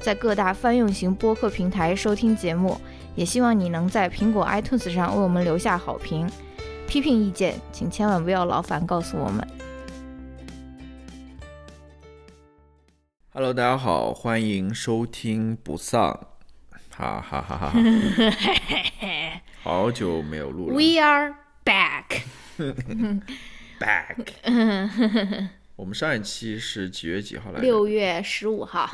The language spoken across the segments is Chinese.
在各大泛用型播客平台收听节目，也希望你能在苹果 iTunes 上为我们留下好评。批评意见，请千万不要劳烦告诉我们。Hello，大家好，欢迎收听不丧，哈哈哈哈哈！好久没有录了 We are back。back。我们上一期是几月几号来着？六月十五号。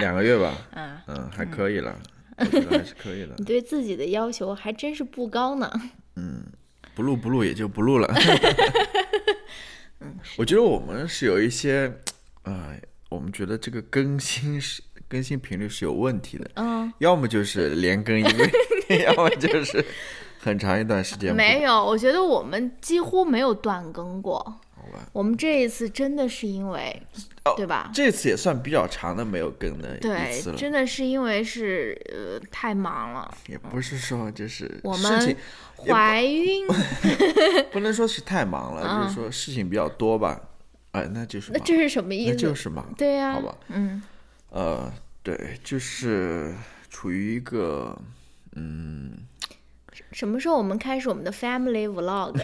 两个月吧。嗯嗯，还可以了，我觉得还是可以的 你。对自己的要求还真是不高呢。嗯不录不录也就不录了。我觉得我们是有一些，呃，我们觉得这个更新是更新频率是有问题的，嗯，要么就是连更一个月，要么就是很长一段时间没有，我觉得我们几乎没有断更过。我们这一次真的是因为，哦对吧？这次也算比较长的没有更的一次，了，真的是因为是呃太忙了，也不是说就是我们怀孕，不能说是太忙了，啊就是说事情比较多吧。哎，那就是忙，那这是什么意那？就是忙，对呀、好吧？嗯，呃，对，就是处于一个嗯，什么时候我们开始我们的 family vlog，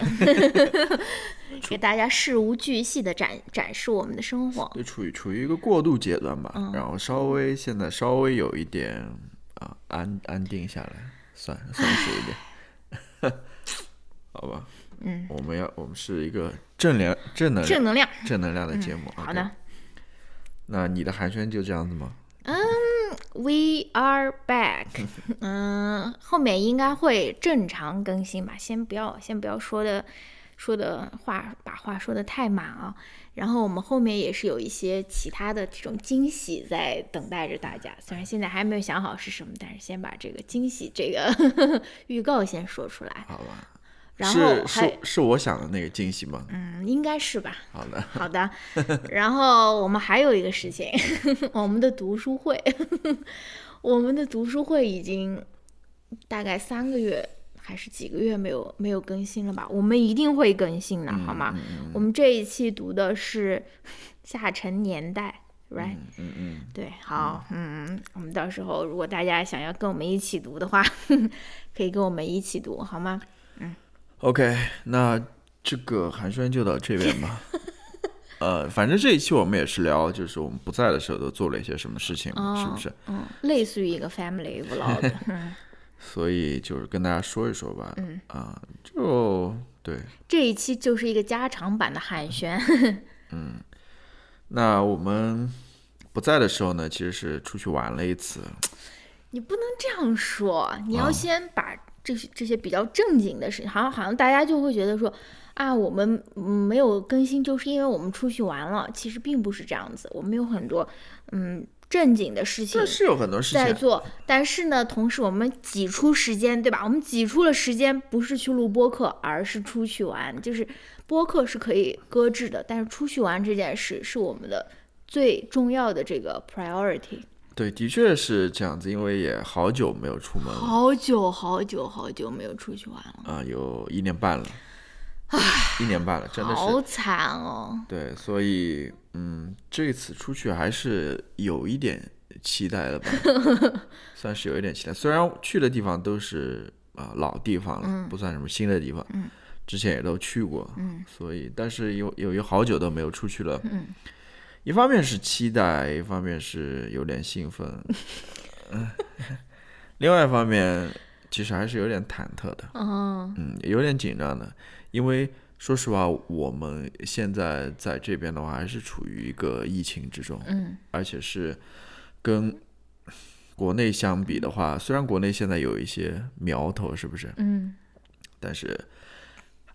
给大家事无巨细的展展示我们的生活？就处于处于一个过渡阶段吧。嗯然后稍微现在稍微有一点啊、安安定下来，算算是有一点，好吧？嗯，我们要我们是一个正能正能量正能量。正能量的节目。好的那你的寒暄就这样子吗？，We are back。嗯，后面应该会正常更新吧，先不要先不要说的说的话，把话说的太满啊。然后我们后面也是有一些其他的这种惊喜在等待着大家，虽然现在还没有想好是什么，但是先把这个惊喜这个 预告先说出来。好吧。然后是还是是我想的那个惊喜吗？嗯，应该是吧。好的，好的，然后我们还有一个事情，我们的读书会，我们的读书会已经大概三个月还是几个月没有没有更新了吧？我们一定会更新的，好吗？我们这一期读的是《下沉年代》，right？嗯嗯，对，好，嗯，我们到时候如果大家想要跟我们一起读的话，可以跟我们一起读，好吗？OK，那这个寒暄就到这边吧。呃，反正这一期我们也是聊，就是我们不在的时候都做了一些什么事情嘛，是不是？嗯，类似于一个 family vlog，嗯。所以就是跟大家说一说吧。嗯啊、就对。这一期就是一个加长版的寒暄。嗯那我们不在的时候呢，其实是出去玩了一次。你不能这样说，你要啊先把这些这些比较正经的事情，好像好像大家就会觉得说啊，我们嗯没有更新，就是因为我们出去玩了。其实并不是这样子，我们有很多嗯正经的事情这是有很多事情，在做，但是呢，同时我们挤出时间，对吧？我们挤出了时间，不是去录播客，而是出去玩。就是播客是可以搁置的，但是出去玩这件事是我们的最重要的这个 priority。对，的确是这样子，因为也好久没有出门了好久好久好久没有出去玩了，啊、有一年半了，一年半了，真的是好惨哦。对，所以嗯，这次出去还是有一点期待的吧，算是有一点期待。虽然去的地方都是啊、老地方了，不算什么新的地方，嗯之前也都去过，嗯所以但是有有有好久都没有出去了。嗯一方面是期待，一方面是有点兴奋，嗯，另外一方面其实还是有点忐忑的。嗯嗯，有点紧张的，因为说实话，我们现在在这边的话，还是处于一个疫情之中，嗯而且是跟国内相比的话，虽然国内现在有一些苗头，是不是？嗯但是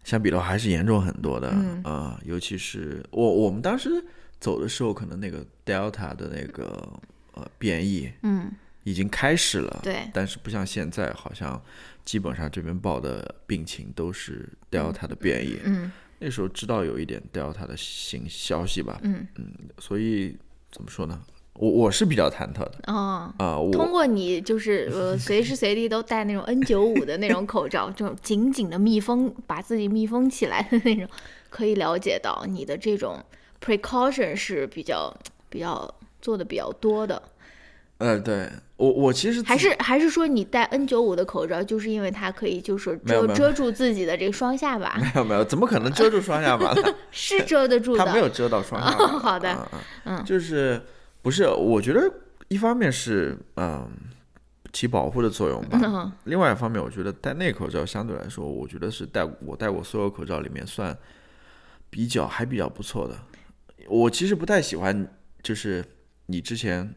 相比的话，还是严重很多的。嗯呃尤其是我我们当时走的时候，可能那个 Delta 的那个呃变异，嗯，已经开始了。对，但是不像现在，好像基本上这边报的病情都是 Delta 的变异。嗯那时候知道有一点 Delta 的新消息吧，嗯嗯所以怎么说呢？我我是比较忐忑的哦。啊、我通过你就是呃随时随地都戴那种 N 9 5的那种口罩，这种紧紧的密封，把自己密封起来的那种，可以了解到你的这种 precaution 是比较比较做的比较多的。呃，对我我其实还是还是说你戴 N 9 5的口罩，就是因为它可以就是遮遮住自己的这个双下巴，没有没有，怎么可能遮住双下巴呢？是遮得住的。它没有遮到双下巴。哦好的啊啊嗯就是不是？我觉得一方面是嗯起保护的作用吧，嗯另外一方面，我觉得戴那口罩相对来说，我觉得是戴我戴过所有口罩里面算比较还比较不错的。我其实不太喜欢，就是你之前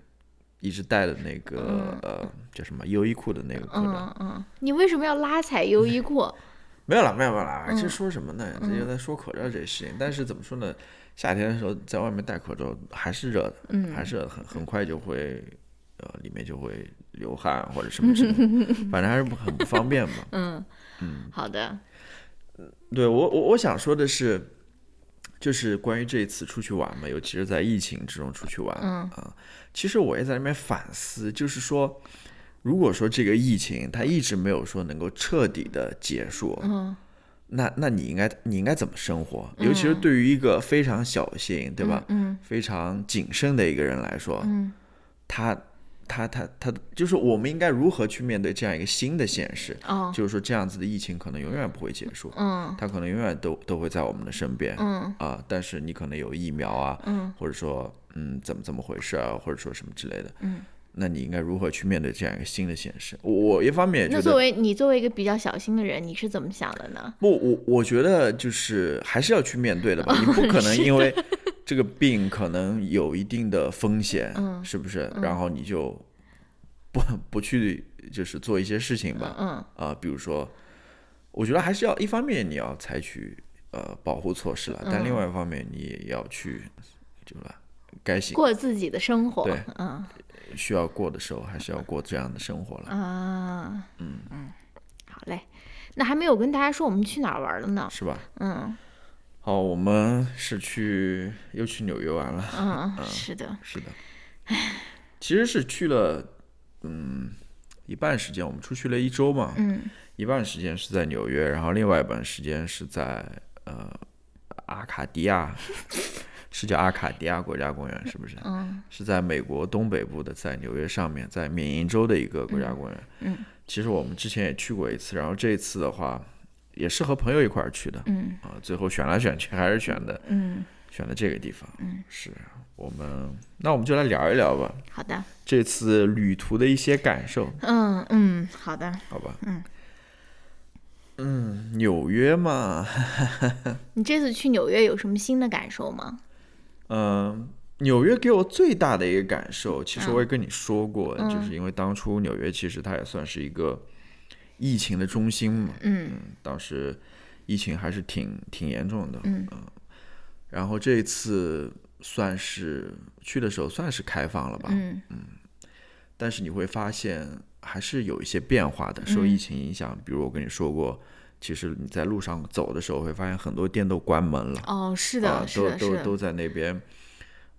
一直戴的那个、呃叫什么优衣库的那个口罩。嗯嗯，你为什么要拉踩优衣库？没有了，没有了，嗯这说什么呢？这就在说口罩这事情。但是怎么说呢？夏天的时候在外面戴口罩还是热的，嗯还是很很快就会呃里面就会流汗或者什么之类的，反正还是不很不方便嘛。嗯好的，对我我我想说的是，就是关于这一次出去玩嘛，尤其是在疫情之中出去玩，嗯啊，其实我也在那边反思，就是说，如果说这个疫情它一直没有说能够彻底的结束，嗯那那你应该你应该怎么生活？尤其是对于一个非常小心，对吧？嗯非常谨慎的一个人来说，嗯他他他他就是我们应该如何去面对这样一个新的现实？哦就是说这样子的疫情可能永远不会结束，嗯它可能永远都都会在我们的身边，嗯啊，但是你可能有疫苗啊，嗯或者说嗯怎么怎么回事啊，或者说什么之类的，嗯，那你应该如何去面对这样一个新的现实？我我一方面也那作。为你作为一个比较小心的人，你是怎么想的呢？不，我我觉得就是还是要去面对的吧，你不可能因为这个病可能有一定的风险，嗯是不是？然后你就不不去就是做一些事情吧，嗯啊、比如说，我觉得还是要一方面你要采取呃保护措施了，但另外一方面你也要去，对吧？过自己的生活，对嗯需要过的时候，还是要过这样的生活了。啊，嗯嗯，好嘞。那还没有跟大家说我们去哪儿玩了呢？是吧？嗯好，我们是去又去纽约玩了。嗯，是的，是的，其实是去了，嗯，一半时间我们出去了一周嘛，嗯一半时间是在纽约，然后另外一半时间是在呃阿卡迪亚，是叫阿卡迪亚国家公园是不是？嗯是在美国东北部的，在纽约上面，在缅因州的一个国家公园。嗯其实我们之前也去过一次，然后这一次的话也是和朋友一块儿去的嗯啊，最后选来选去还是选的嗯，选的这个地方。嗯，是我们那我们就来聊一聊吧。好的，这次旅途的一些感受，嗯嗯，好的。好吧？嗯嗯，纽约嘛，你这次去纽约有什么新的感受吗？嗯，纽约给我最大的一个感受，其实嗯我也跟你说过，就是因为当初纽约其实它也算是一个疫情的中心嘛，嗯。当时疫情还是挺挺严重的，嗯。然后这一次算是去的时候算是开放了吧，嗯。但是你会发现还是有一些变化的，嗯。受疫情影响。比如我跟你说过，其实你在路上走的时候，会发现很多店都关门了，哦，是啊的，，是都的，是的，都都在那边，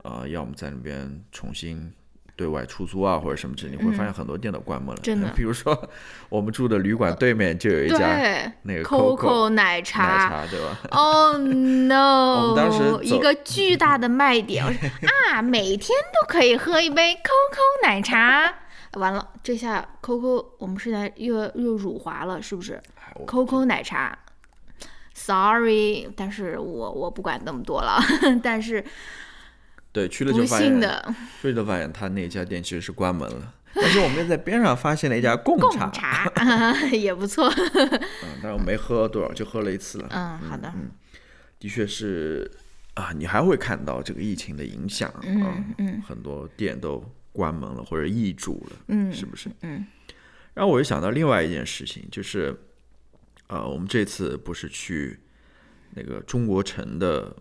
呃，要么在那边重新对外出租啊，或者什么之类，你会发现很多店都关门了。嗯真的 比如说我们住的旅馆对面就有一家对那个 Coco 奶奶茶。对吧？哦、no！当时一个巨大的卖点，啊，每天都可以喝一杯 COCO 奶茶。完了，这下 COCO 我们是在又又辱华了，是不是？COCO 奶茶，sorry，但是我我不管那么多了，但是对去了就发现，的去了就发现他那家店其实是关门了。但是我们又在边上发现了一家 贡贡茶，茶也不错。嗯，但是我没喝多少，就喝了一次了。嗯，好的，的确是啊，你还会看到这个疫情的影响啊，嗯嗯很多店都关门了或者易主了，嗯是不是？嗯然后我又想到另外一件事情，就是呃，我们这次不是去那个中国城的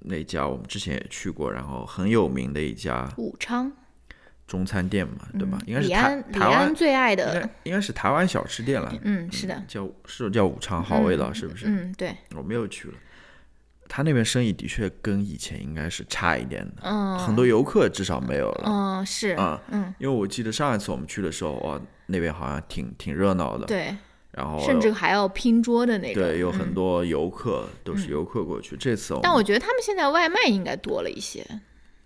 那家，我们之前也去过，然后很有名的一家，武昌，中餐店嘛，对吧？应该是台台湾，最爱应该的，应该是台湾小吃店了，嗯，是的，叫是叫武昌好味道，是不是？嗯，对，我们又去了，他那边生意的确跟以前应该是差一点的，嗯，很多游客至少没有了。嗯，是，啊，嗯，因为我记得上一次我们去的时候，哇，那边好像挺挺热闹的，对，然后甚至还要拼桌的那种，对有很嗯。多游客都是游客过去。这次但我觉得他们现在外卖应该多了一些，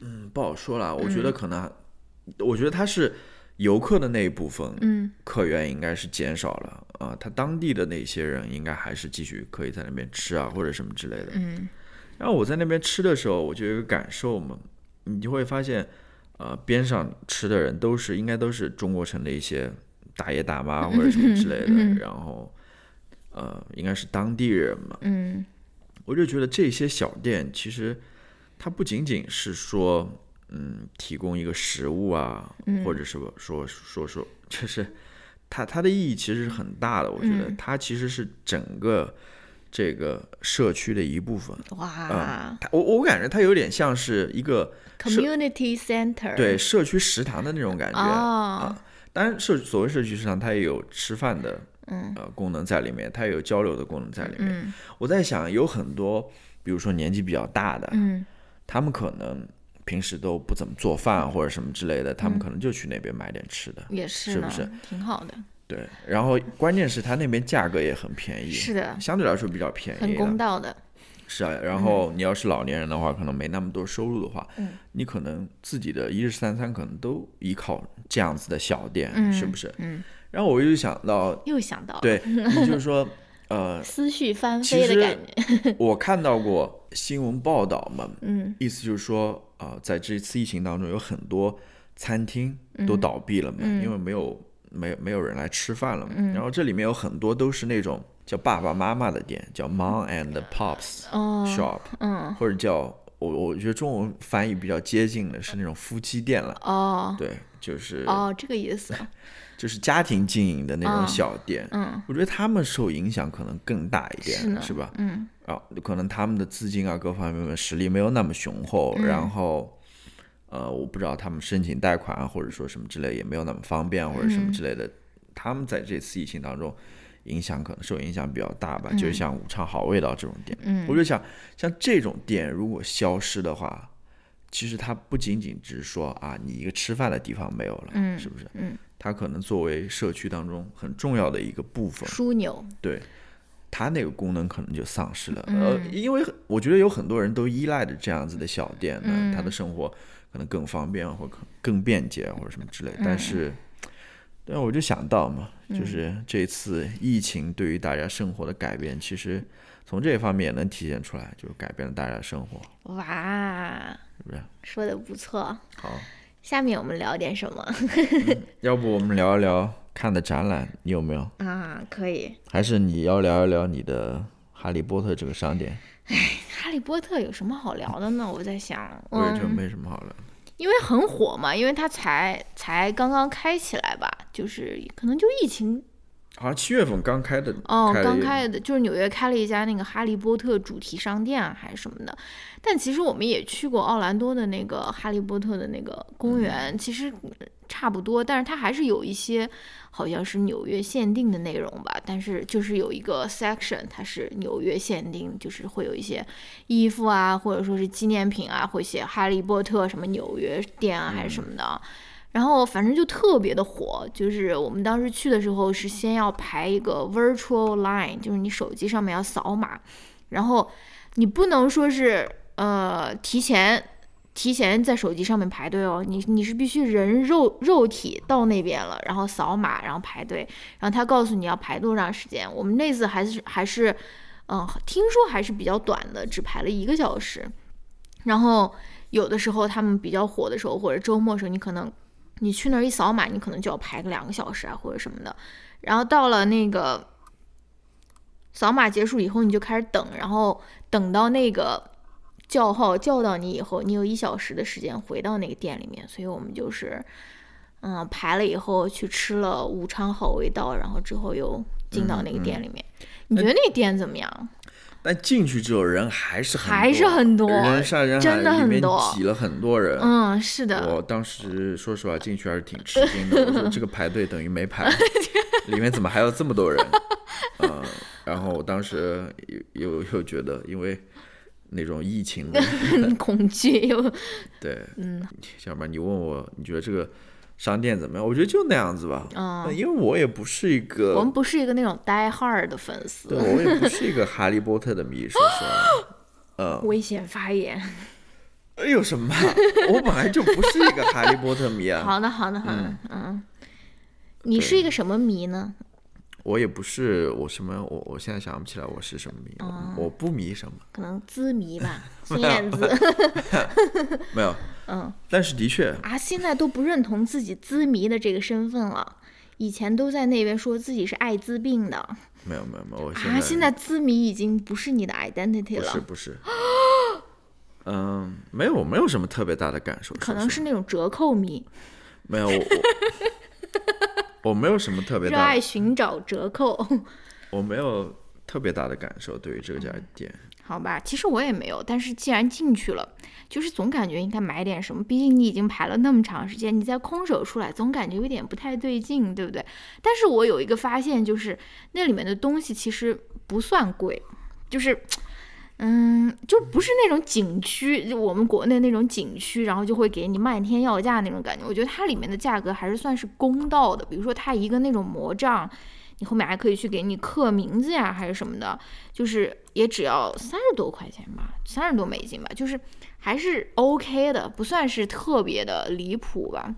嗯不好说了，我觉嗯得可能，我觉得他是游客的那一部分，嗯，客源应该是减少了啊，他当地的那些人应该还是继续可以在那边吃啊或者什么之类的。嗯然后我在那边吃的时候，我就有一个感受嘛，你就会发现，呃，边上吃的人都是应该都是中国城的一些大爷大妈或者什么之类的，然后，呃，应该是当地人嘛。嗯我就觉得这些小店其实它不仅仅是说，嗯，提供一个食物啊，或者是说说说，就是它它的意义其实是很大的。我觉得它其实是整个这个社区的一部分。哇我我感觉它有点像是一个，community center，对社区食堂的那种感觉哦啊。当然，社所谓社区食堂，它也有吃饭的嗯。呃功能在里面，它也有交流的功能在里面。嗯。我在想，有很多，比如说年纪比较大的，嗯。他们可能平时都不怎么做饭或者什么之类的，他们可能就去那边买点吃的。也是，是不是？挺好的，对，然后关键是它那边价格也很便宜，是的，相对来说比较便宜很。公道的，是啊，然后你要是老年人的话，可能没那么多收入的话，嗯你可能自己的一日三餐可能都依靠这样子的小店，嗯是不是？嗯，然后我又想到，又想到，对，你就是说，呃，思绪翻飞的感觉，我看到过新闻报道嘛，嗯意思就是说，啊、在这次疫情当中，有很多餐厅都倒闭了嘛，嗯因为没有没有没有人来吃饭了嘛。然后这里面有很多都是那种叫爸爸妈妈的店，叫 Mom and Pops 哦 Shop，、嗯。或者叫我我觉得中文翻译比较接近的是那种夫妻店了。哦。对，就是、哦，这个意思，就是家庭经营的那种嗯小店。嗯。我觉得他们受影响可能更大一点，是是吧？嗯。啊，可能他们的资金啊各方面的实力没有那么雄厚，然后，呃，我不知道他们申请贷款啊或者说什么之类也没有那么方便或者什么之类的，他们在这次疫情当中影响可能受影响比较大吧，就是像武昌好味道这种店，嗯我就想像这种店如果消失的话。其实它不仅仅只是说啊，你一个吃饭的地方没有了，嗯是不是？嗯，它可能作为社区当中很重要的一个部分，枢纽，对，它那个功能可能就丧失了。嗯呃，因为我觉得有很多人都依赖着这样子的小店呢，嗯他的生活可能更方便或更更便捷或者什么之类。嗯但是，但我就想到嘛，就是这次疫情对于大家生活的改变，其实从这方面也能体现出来，就是改变了大家的生活，哇，是不是？说的不错。好，下面我们聊点什么要不我们聊一聊看的展览，你有没有？啊？可以，还是你要聊一聊你的哈利波特这个商店？哈利波特有什么好聊的呢？我在想，嗯，我也觉得没什么好聊的。因为很火嘛，因为它才才刚刚开起来吧，就是可能就疫情好像七月份刚开的，哦，开刚开的，就是纽约开了一家那个哈利波特主题商店啊，还是什么的。但其实我们也去过奥兰多的那个哈利波特的那个公园，其实嗯差不多，但是它还是有一些好像是纽约限定的内容吧。但是就是有一个 section 它是纽约限定，就是会有一些衣服啊，或者说是纪念品啊，会写哈利波特什么纽约店啊，还是什么的啊。然后反正就特别的火，就是我们当时去的时候是先要排一个 virtual line，就是你手机上面要扫码，然后你不能说是呃提前提前在手机上面排队哦，你你是必须人肉肉体到那边了，然后扫码，然后排队，然后他告诉你要排多长时间。我们那次还是还是嗯，听说还是比较短的，只排了一个小时。然后有的时候他们比较火的时候，或者周末时候，你可能你去那儿一扫码，你可能就要排个两个小时啊，或者什么的。然后到了那个扫码结束以后，你就开始等，然后等到那个叫号叫到你以后，你有一小时的时间回到那个店里面。所以我们就是，嗯，排了以后去吃了武昌好味道，然后之后又进到那个店里面。你觉得那店怎么样？但进去之后人还是很多还是很多人山人海，真的很多挤了很多人。嗯，是的，我当时说实话进去还是挺吃惊的，我说这个排队等于没排，里面怎么还有这么多人？嗯，然后我当时又又又觉得，因为那种疫情的，恐惧又 对，嗯，要不然你问我，你觉得这个商店怎么样？我觉得就那样子吧，嗯，因为我也不是一个，我们不是一个那种 die hard 的粉丝对，我也不是一个哈利波特的迷，说实话，呃，危险发言。哎有什么？我本来就不是一个哈利波特迷啊，好的，好的，好的，嗯，你是一个什么迷呢？我也不是我什么，我我现在想不起来我是什么迷，哦我我不迷什么，可能资迷吧，孙燕姿没有，嗯，但是的确，啊，现在都不认同自己资迷的这个身份了。以前都在那边说自己是艾滋病的。没有没有没有，我啊，现在资迷已经不是你的 identity 了不是，不是，嗯，没有没有什么特别大的感受，可能是那种折扣迷，没有我我我没有什么特别热爱寻找折扣。我没有特别大的感受对于这家店，好吧，其实我也没有，但是既然进去了，就是总感觉应该买点什么。毕竟你已经排了那么长时间，你再空手出来，总感觉有点不太对劲，对不对？但是我有一个发现，就是那里面的东西其实不算贵，就是。嗯，就不是那种景区，就我们国内那种景区，然后就会给你漫天要价那种感觉。我觉得它里面的价格还是算是公道的。比如说，它一个那种魔杖，你后面还可以去给你刻名字呀，还是什么的，就是也只要三十多块钱吧，三十多美金吧，就是还是 OK 的，不算是特别的离谱吧。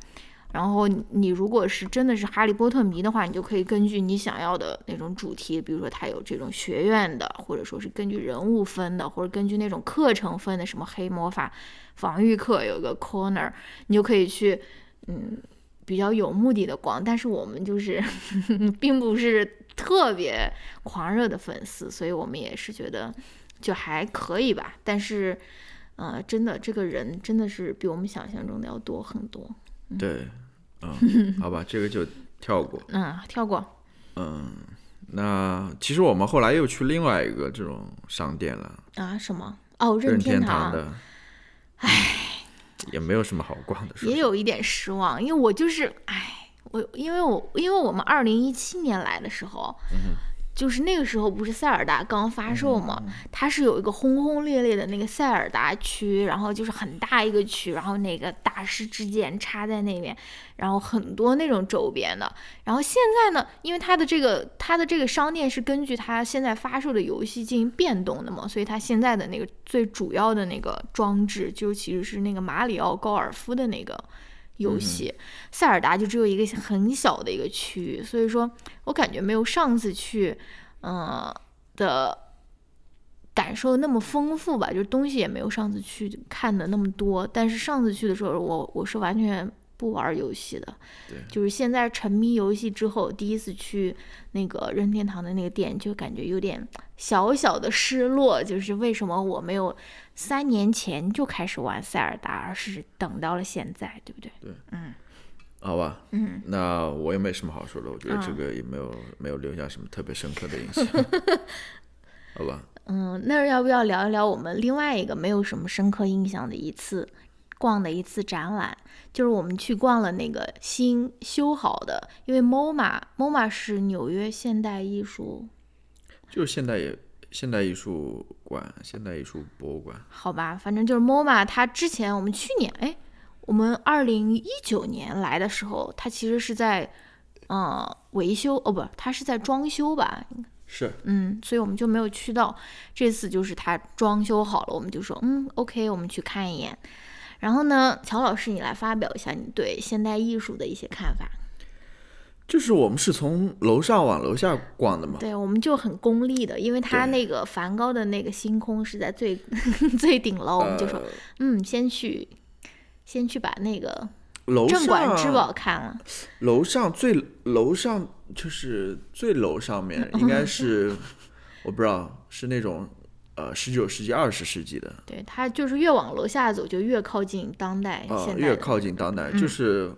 然后你如果是真的是哈利波特迷的话，你就可以根据你想要的那种主题，比如说它有这种学院的，或者说是根据人物分的，或者根据那种课程分的，什么黑魔法防御课有个 corner，你就可以去嗯比较有目的的逛。但是我们就是 并不是特别狂热的粉丝，所以我们也是觉得就还可以吧。但是呃，真的这个人真的是比我们想象中的要多很多。对，嗯，好吧，这个就跳过。嗯，跳过。嗯，那其实我们后来又去另外一个这种商店了，啊，什么？哦，任天堂的。唉，也没有什么好逛的，也有一点失望，因为我就是，唉，我因为我因为我们二零一七年来的时候，就是那个时候不是塞尔达刚发售嘛，它是有一个轰轰烈烈的那个塞尔达区，然后就是很大一个区，然后那个大师之剑插在那边，然后很多那种周边的。然后现在呢，因为它的这个它的这个商店是根据它现在发售的游戏进行变动的嘛，所以它现在的那个最主要的那个装置就其实是那个马里奥高尔夫的那个。游戏，塞尔达就只有一个很小的一个区域，所以说我感觉没有上次去，嗯、的感受那么丰富吧，就是东西也没有上次去看的那么多。但是上次去的时候，我我是完全不玩游戏的，就是现在沉迷游戏之后，第一次去那个任天堂的那个店，就感觉有点小小的失落，就是为什么我没有三年前就开始玩塞尔达，而是等到了现在，对不对？对，嗯好吧，嗯，那我也没什么好说的，我觉得这嗯个也没有、没有留下什么特别深刻的印象，好吧，嗯，那要不要聊一聊我们另外一个没有什么深刻印象的一次逛的一次展览？就是我们去逛了那个新修好的，因为 MoMA，MoMA 是纽约现代艺术，就是现代也现代艺术馆、现代艺术博物馆，好吧，反正就是 MoMA，它之前我们去年，哎，我们二零一九年来的时候，它其实是在，呃，维修，哦不，它是在装修吧，是嗯，所以我们就没有去到。这次就是它装修好了，我们就说，嗯，OK，我们去看一眼。然后呢，乔老师，你来发表一下你对现代艺术的一些看法。就是我们是从楼上往楼下逛的嘛，对，我们就很功利的，因为它那个梵高的那个星空是在最 最顶楼，我们就说，呃嗯，先去，先去把那个楼镇馆之宝看了。楼上最楼上就是最楼上面 应该是我不知道是那种呃十九世纪二十世纪的，对，它就是越往楼下走，就越靠近当代呃现代。越靠近当代，嗯就是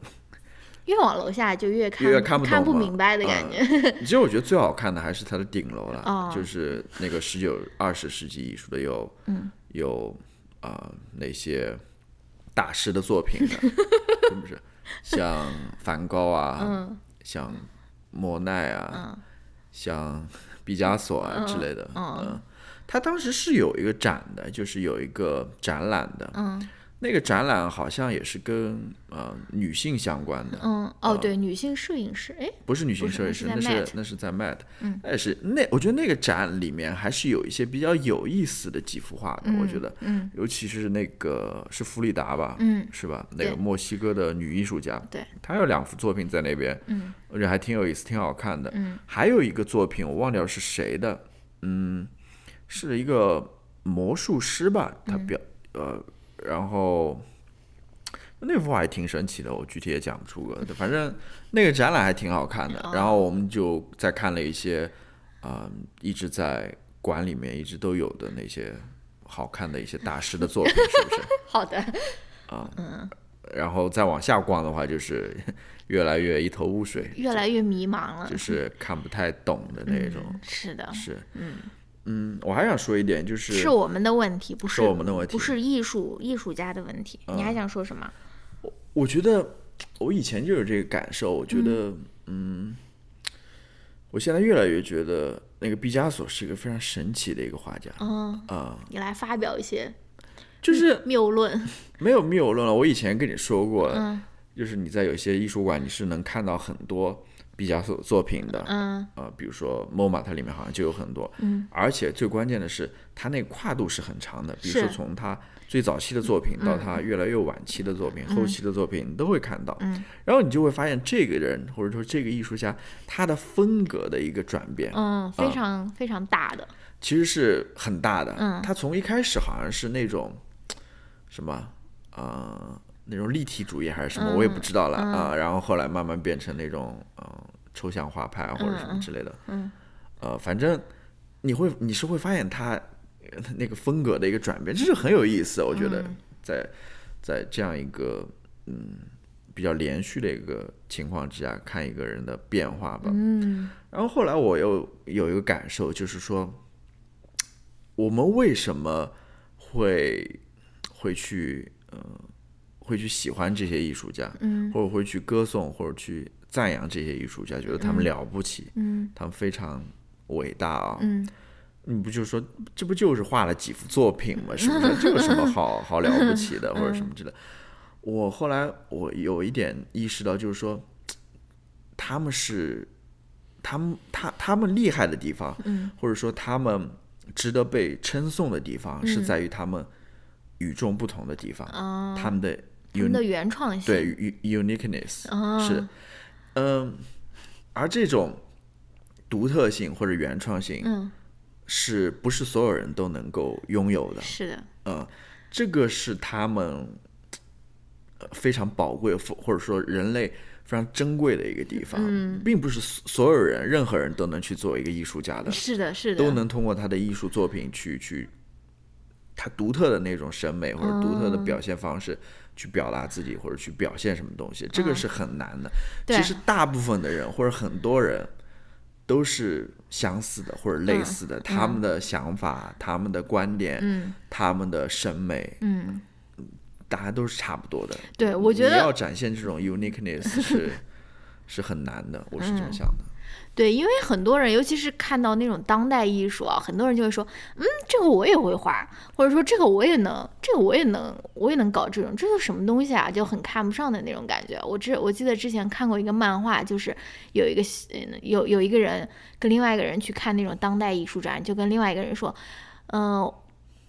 越往楼下就越看越看不看懂嘛明白的感觉。其实我觉得最好看的还是它的顶楼了，哦就是那个十九、二十世纪艺术的有，嗯有啊、那些大师的作品的，是不是？像梵高啊，嗯像莫奈啊，嗯像毕加索啊之类的，嗯嗯，他当时是有一个展的，就是有一个展览的，嗯那个展览好像也是跟呃女性相关的，嗯，哦对，女性摄影师，哎，不是女性摄影师，那是那是在 Met，嗯，那也是那我觉得那个展里面还是有一些比较有意思的几幅画的，我觉得，嗯尤其是那个是弗里达吧，嗯是吧？那个墨西哥的女艺术家，对，她有两幅作品在那边，嗯我觉得还挺有意思，挺好看的。嗯还有一个作品我忘掉是谁的，嗯，是一个魔术师吧，他嗯表、呃，然后那幅画还挺神奇的，我具体也讲不出个，反正那个展览还挺好看的。哦然后我们就再看了一些，啊、一直在馆里面一直都有的那些好看的一些大师的作品，是不是？好的，啊，嗯然后再往下逛的话，就是越来越一头雾水，越来越迷茫了就。是看不太懂的那种。嗯是的，是，嗯我还想说一点，就是是我们的问题，不是是我们的问题嗯不是艺术艺术家的问题。你还想说什么？我我觉得我以前就有这个感受，我觉得，嗯我现在越来越觉得那个毕加索是一个非常神奇的一个画家嗯，啊、你来发表一些就是谬论。没有谬论了。我以前跟你说过，嗯就是你在有些艺术馆你是能看到很多毕加索作品的，嗯。啊，比如说 MoMA，它里面好像就有很多，嗯，而且最关键的是，它那个跨度是很长的，比如说从它最早期的作品到它越来越晚期的作品、后期的作品，你都会看到，嗯，然后你就会发现这个人或者说这个艺术家他的风格的一个转变，嗯，非常非常大的。其实是很大的，嗯。他从一开始好像是那种什么呃那种立体主义还是什么，我也不知道了啊、然后后来慢慢变成那种呃抽象画派啊或者什么之类的，嗯呃，反正你会你是会发现他呃那个风格的一个转变，这是很有意思，我觉得嗯。在在这样一个嗯比较连续的一个情况之下看一个人的变化吧。嗯。然后后来我又有一个感受，就是说，我们为什么会会去呃会去喜欢这些艺术家，嗯或者会去歌颂或者去赞扬这些艺术家，觉得他们了不起，嗯他们非常伟大啊。嗯你不就说这不就是画了几幅作品吗？是不是？这有什么好 好了不起的，或者什么之类的？我后来我有一点意识到，就是说，他们是他们他他们厉害的地方，嗯或者说他们值得被称颂的地方，是在于他们与众不同的地方，啊，他们的他们的原创性。对 uniqueness 啊是，嗯，而这种独特性或者原创性，嗯，是不是所有人都能够拥有的？是的，嗯，这个是他们呃非常宝贵，或或者说人类非常珍贵的一个地方，嗯并不是所所有人、任何人都能去做一个艺术家的，是的，是的，都能通过他的艺术作品去去他独特的那种审美或者独特的表现方式。去表达自己或者去表现什么东西，这个是很难的。对其实大部分的人或者很多人都是相似的或者类似的，他们的想法、他们的观点、嗯他们的审美，嗯，大家都是差不多的。对，我觉你要展现这种 uniqueness 是 是很难的，我是这样想的。对，因为很多人，尤其是看到那种当代艺术啊，很多人就会说，嗯，这个我也会画，或者说这个我也能，这个我也能，我也能搞这种，这是什么东西啊？就很看不上的那种感觉。我之我记得之前看过一个漫画，就是有一个嗯有有一个人跟另外一个人去看那种当代艺术展，就跟另外一个人说，嗯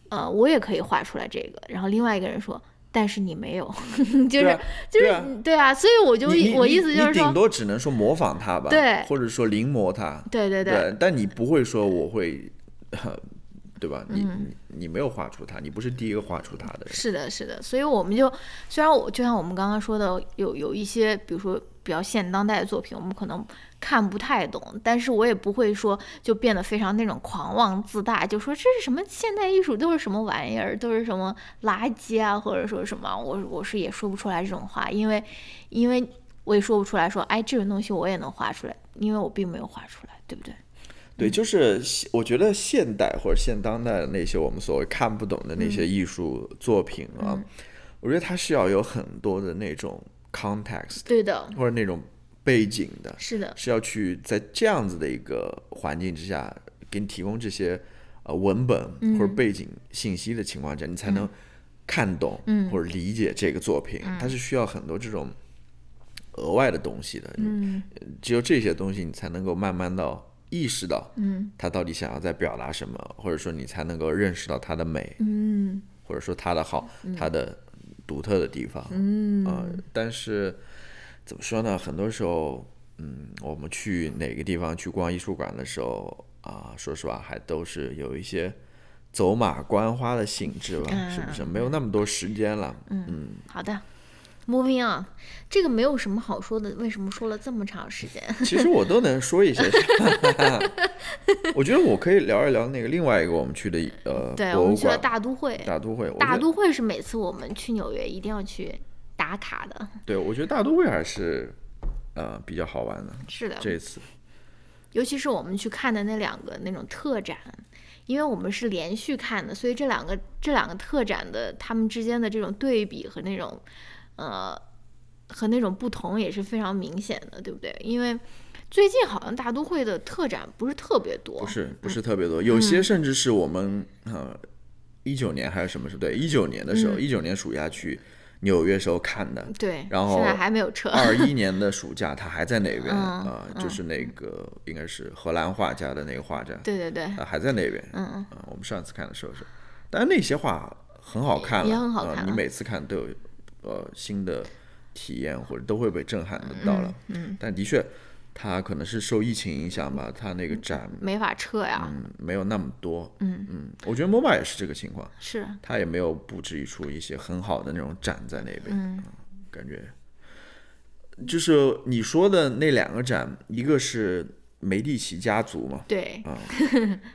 呃我也可以画出来这个，然后另外一个人说。但是你没有，就是、啊就是对啊所以我就我意思就是说顶，多只能说模仿他吧，对或者说临摹他，对对对，但你不会说我会，对吧？你嗯你你没有画出他，你不是第一个画出他的人。是的，是的，所以我们就虽然我就像我们刚刚说的，有有一些比如说比较现当代的作品，我们可能看不太懂，但是我也不会说就变得非常那种狂妄自大，就说这是什么现代艺术都是什么玩意儿，都是什么垃圾啊，或者说什么，我我是也说不出来这种话，因为因为我也说不出来说，哎，这种东西我也能画出来，因为我并没有画出来，对不对？对，就是我觉得现代或者现当代的那些我们所谓看不懂的那些艺术作品啊，我觉得它是要有很多的那种 context，对的，或者那种背景的，是的，是要去在这样子的一个环境之下给你提供这些呃文本或者背景信息的情况下，你才能看懂或者理解这个作品，它是需要很多这种额外的东西的，嗯，只有这些东西你才能够慢慢到。意识到，嗯，他到底想要在表达什么，或者说你才能够认识到他的美，嗯，或者说他的好，他的独特的地方，嗯，啊，但是怎么说呢？很多时候，嗯，我们去哪个地方去逛艺术馆的时候，啊，说实话还都是有一些走马观花的性质吧，是不是？没有那么多时间了，嗯，好的。Moving on，这个没有什么好说的，为什么说了这么长时间？其实我都能说一些。我觉得我可以聊一聊那个另外一个我们去的呃对，我们去了大都会。大都会，大都会是每次我们去纽约一定要去打卡的。对，我觉得大都会还是呃比较好玩的。是的，这次，尤其是我们去看的那两个那种特展，因为我们是连续看的，所以这两个这两个特展的他们之间的这种对比和那种。呃，和那种不同也是非常明显的，对不对？因为最近好像大都会的特展不是特别多，不是不是特别多，有些甚至是我们呃一九年还是什么时候？对，一九年的时候，一九年暑假去纽约时候看的，对，然后现在还没有撤。二一 年的暑假他还在那边啊，就是那个应该是荷兰画家的那个画展，对对对，还在那边，嗯嗯，我们上次看的时候是，但是那些画很好看，也很好看，你每次看都有。呃，新的体验或者都会被震撼的到了，嗯，但的确，它可能是受疫情影响吧，它那个展没法撤呀，嗯，没有那么多，嗯。嗯，我觉得 MOBA 也是这个情况，是，它也没有布置出一些很好的那种展在那边，嗯，感觉，就是你说的那两个展，一个是。梅蒂奇家族嘛，对，啊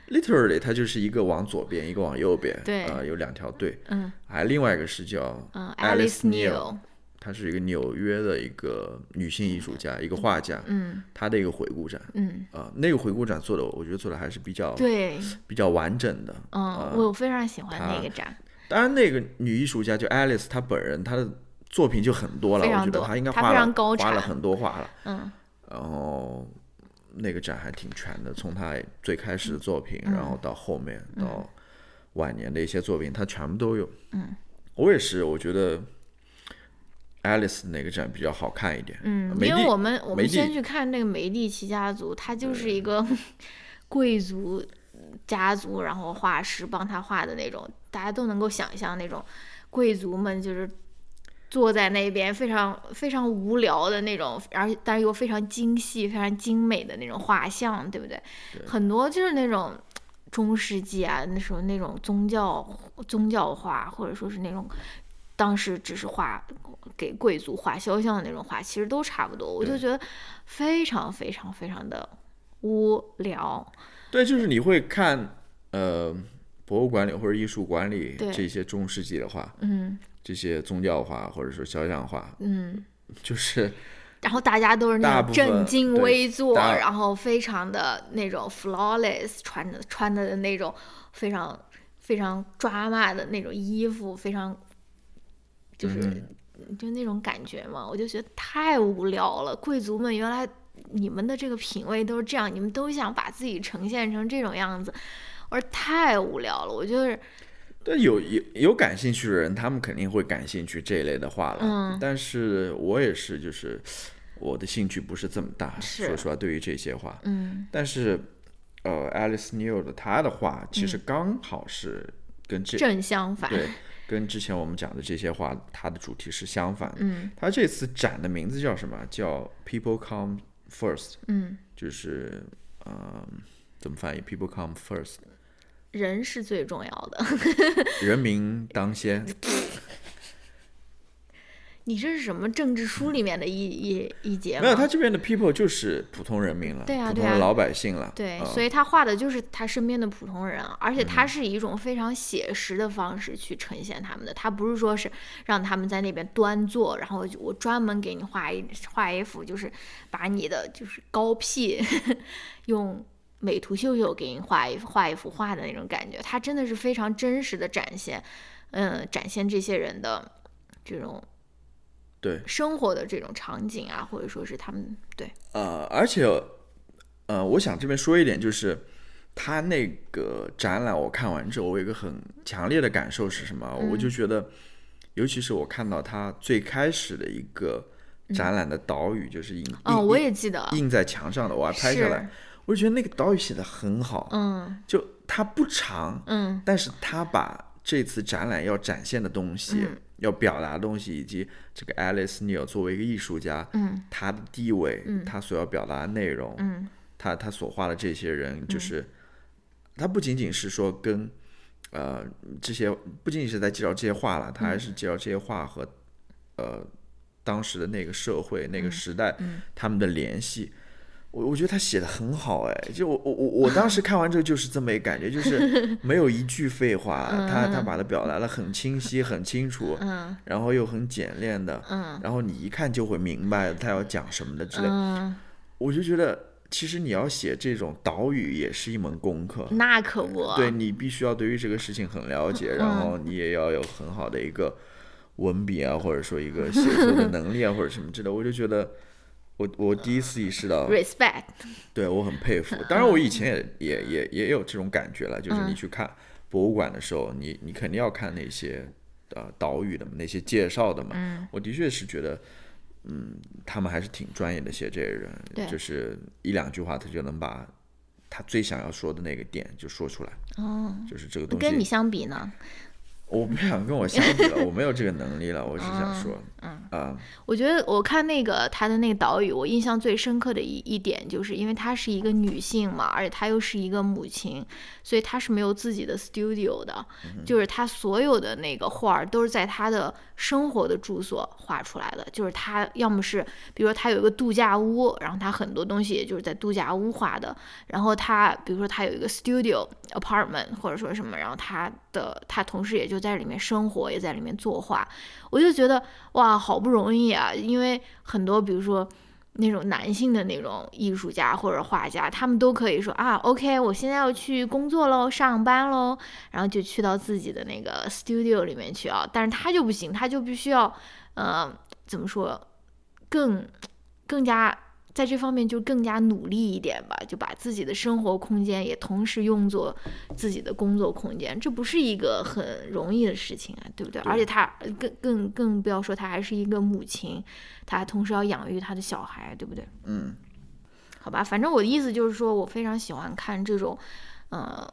，literally 它就是一个往左边，一个往右边，对，啊，有两条队，嗯，还另外一个是叫，Alice Neal，她是一个纽约的一个女性艺术家，一个画家，嗯，她的一个回顾展，嗯，啊，那个回顾展做的，我觉得做的还是比较，对，比较完整的，嗯，我非常喜欢那个展。当然，那个女艺术家就 Alice，她本人她的作品就很多了，我觉得她应该画了画了很多画了，嗯，然后。那个展还挺全的，从他最开始的作品，然后到后面到晚年的一些作品，他全部都有。嗯，我也是，我觉得 Alice 那个展比较好看一点。嗯，因为我们我们先去看那个梅蒂奇家族，他就是一个 贵族家族，然后画师帮他画的那种，大家都能够想象那种贵族们就是。坐在那边非常非常无聊的那种，而但是又非常精细、非常精美的那种画像，对不对？很多就是那种中世纪啊，那时候那种宗教宗教画，或者说是那种当时只是画给贵族画肖像的那种画，其实都差不多。我就觉得非常非常非常的无聊。对，就是你会看呃博物馆里或者艺术馆里这些中世纪的画，嗯。这些宗教化或者说肖像化，嗯，就是，然后大家都是那种正襟危坐，然后非常的那种 flawless，穿的穿的那种非常非常抓马的那种衣服，非常就是就那种感觉嘛，我就觉得太无聊了。贵族们原来你们的这个品味都是这样，你们都想把自己呈现成这种样子，我说太无聊了，我就是。对，有有有感兴趣的人，他们肯定会感兴趣这一类的话了。嗯，但是我也是，就是我的兴趣不是这么大。说实话，对于这些话，嗯，但是呃，Alice Neal 的他的话其实刚好是跟这正相反，对，跟之前我们讲的这些话，它的主题是相反的。嗯，他这次展的名字叫什么？叫 People Come First。嗯，就是嗯，怎么翻译？People Come First。人是最重要的，人民当先。你这是什么政治书里面的一一一节吗？没有，他这边的 people 就是普通人民了，对啊，对啊，普通的老百姓了。对，嗯所以他画的就是他身边的普通人，而且嗯他是以一种非常写实的方式去呈现他们的，他不是说是让他们在那边端坐，然后我专门给你画一画一幅，就是把你的就是高 P 用美图秀秀给你画一画一幅画的那种感觉，它真的是非常真实的展现，嗯，展现这些人的这种对，生活的这种场景啊，或者说是他们对，呃，而且，呃，我想这边说一点，就是他那个展览我看完之后，我有一个很强烈的感受是什么？我就觉得，尤其是我看到他最开始的一个展览的导语，就是印哦，我也记得，印在墙上的，我还拍下来是，我就觉得那个导语写的很好，嗯。就它不长，嗯。但是他把这次展览要展现的东西、嗯。要表达的东西，以及这个 Alice Neal 作为一个艺术家，嗯。他的地位，嗯。他所要表达的内容，嗯。他他所画的这些人，就是、他不仅仅是说跟呃这些，不仅仅是在介绍这些画了，他还是介绍这些画和呃当时的那个社会、那个时代、他们的联系。我我觉得他写的很好，哎，就我我我我当时看完之后就是这么一个感觉，就是 没有一句废话，他他把它表达的很清晰、很清楚，嗯然后又很简练的，嗯然后你一看就会明白他要讲什么的之类。嗯，我就觉得，其实你要写这种岛屿也是一门功课。那可不，对你必须要对于这个事情很了解，然后你也要有很好的一个文笔啊，或者说一个写作的能力啊，或者什么之类的。我就觉得，我我第一次意识到，respect，对我很佩服。当然，我以前也也也也有这种感觉了，就是你去看博物馆的时候，你你肯定要看那些呃岛屿的，那些介绍的嘛。嗯我的确是觉得，嗯，他们还是挺专业的写这些人对，就是一两句话他就能把他最想要说的那个点就说出来，哦，就是这个东西跟你。相比呢，我不想跟我相比了，我没有这个能力了，我是想说，嗯啊，我觉得我看那个他的那个岛屿，我印象最深刻的一一点，就是因为她是一个女性嘛，而且她又是一个母亲，所以她是没有自己的 studio 的，就是她所有的那个画儿都是在她的生活的住所画出来的，就是她要么是，比如说她有一个度假屋，然后她很多东西也就是在度假屋画的，然后她比如说她有一个 studio apartment 或者说什么，然后她的他同时也就在里面生活，也在里面作画，我就觉得哇，好不容易啊！因为很多，比如说那种男性的那种艺术家或者画家，他们都可以说啊，OK，我现在要去工作喽，上班喽，然后就去到自己的那个 studio 里面去啊。但是他就不行，他就必须要，呃，怎么说，更更加。在这方面就更加努力一点吧，就把自己的生活空间也同时用作自己的工作空间，这不是一个很容易的事情啊，对不对？对而且她更更更不要说她还是一个母亲，她还同时要养育她的小孩，对不对？嗯，好吧，反正我的意思就是说我非常喜欢看这种，呃，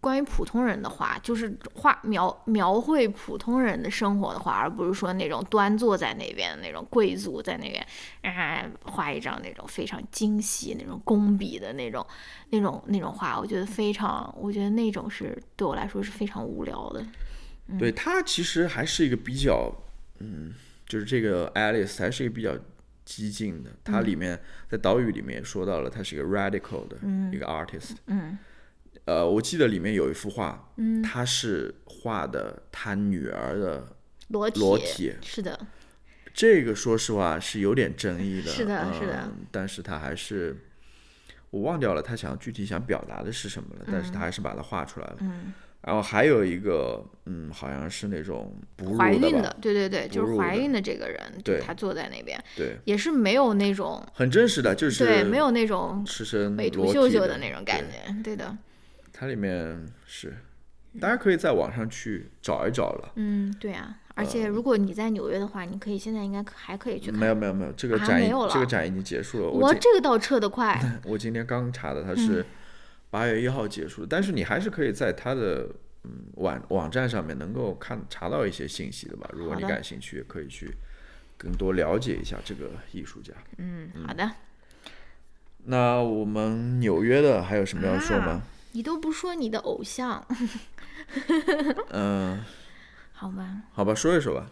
关于普通人的画，就是画描描绘普通人的生活的画，而不是说那种端坐在那边的那种贵族在那边啊画一张那种非常精细那种工笔的那种那种那种画，我觉得非常，我觉得那种是对我来说是非常无聊的。对他其实还是一个比较，嗯，就是这个 Alice 还是一个比较激进的。它里面在岛屿里面也说到了，他是一个 radical 的一个 artist。嗯呃，我记得里面有一幅画，嗯，他是画的他女儿的，裸体裸体是的，这个说实话是有点争议的。是的是的嗯，但是他还是。我忘掉了他想具体想表达的是什么了，但是他还是把它画出来了。嗯，然后还有一个，嗯，好像是那种哺乳怀孕的，对对对，就是怀孕的这个人，对他坐在那边，对，也是没有那种很真实的，就是对，没有那种赤身美图秀秀的那种感对觉，对的，它里面是，大家可以在网上去找一找了。嗯，对啊，而且如果你在纽约的话，你可以现在应该还可以去看。没有没有没有，这个啊展已没有了这个展已经结束了。我这个倒撤得快，我今天刚查的，它是八月一号结束的，但是你还是可以在它的嗯网网站上面能够看查到一些信息的吧。如果你感兴趣，也可以去更多了解一下这个艺术家。嗯，好的，那我们纽约的还有什么要说吗啊？你都不说你的偶像，嗯、好吧？好吧，说一说吧。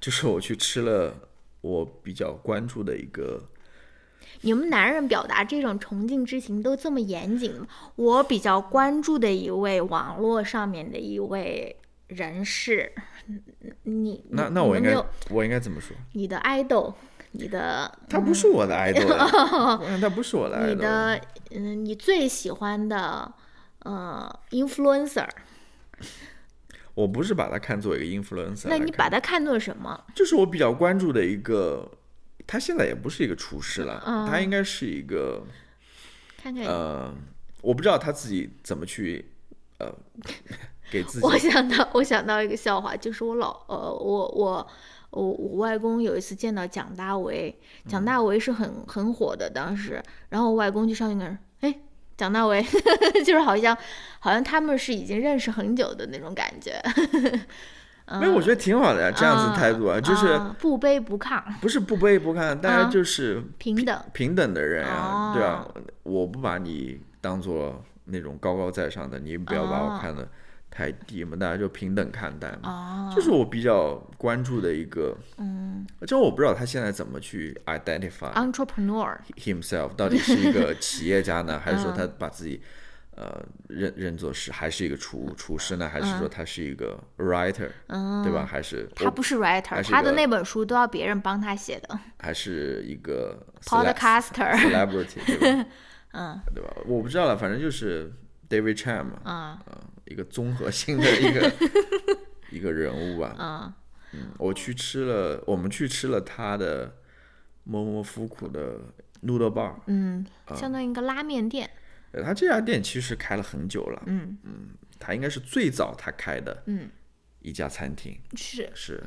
就是我去吃了我比较关注的一个，你们男人表达这种崇敬之情都这么严谨吗？我比较关注的一位网络上面的一位人士，你那那我应该我应该怎么说？你的 idol，你的他不是我的 idol，呀 嗯他不是我的你 idol。的嗯，你最喜欢的呃 influencer，我不是把他看作一个 influencer，那你把它看作什么？就是我比较关注的一个，他现在也不是一个厨师了，嗯他应该是一个看看呃，我不知道他自己怎么去呃 给自己我想到，我想到一个笑话，就是我老呃，我我我我外公有一次见到蒋大为，蒋大为是很很火的当时，然后我外公就上去跟人，哎，蒋大为，就是好像好像他们是已经认识很久的那种感觉，没有，我觉得挺好的呀，这样子态度啊，就是啊不卑不亢，不是不卑不亢，大家啊就是平等，平等的人啊，哦对啊，我不把你当做那种高高在上的，你不要把我哦看的太低嘛，大家就平等看待嘛。哦，这是我比较关注的一个，嗯。这我不知道他现在怎么去 identify，entrepreneur，himself，到底是一个 企业家呢，还是说嗯他把自己呃认认作是还是一个厨厨师呢，还是说他是一个 writer，嗯，对吧？？还是他不是 writer，是他的那本书都要别人帮他写的。还是一个，podcaster，celebrity，对吧？嗯。对吧？我不知道了，反正就是 David Chan 嘛，嗯。呃，一个综合性的一个 一个人物吧。啊嗯，我去吃了，我们去吃了他的默默夫苦的 noodle bar，嗯，啊相当于一个拉面店，呃他这家店其实开了很久了，嗯他应该是最早他开的嗯，一家餐厅，是。是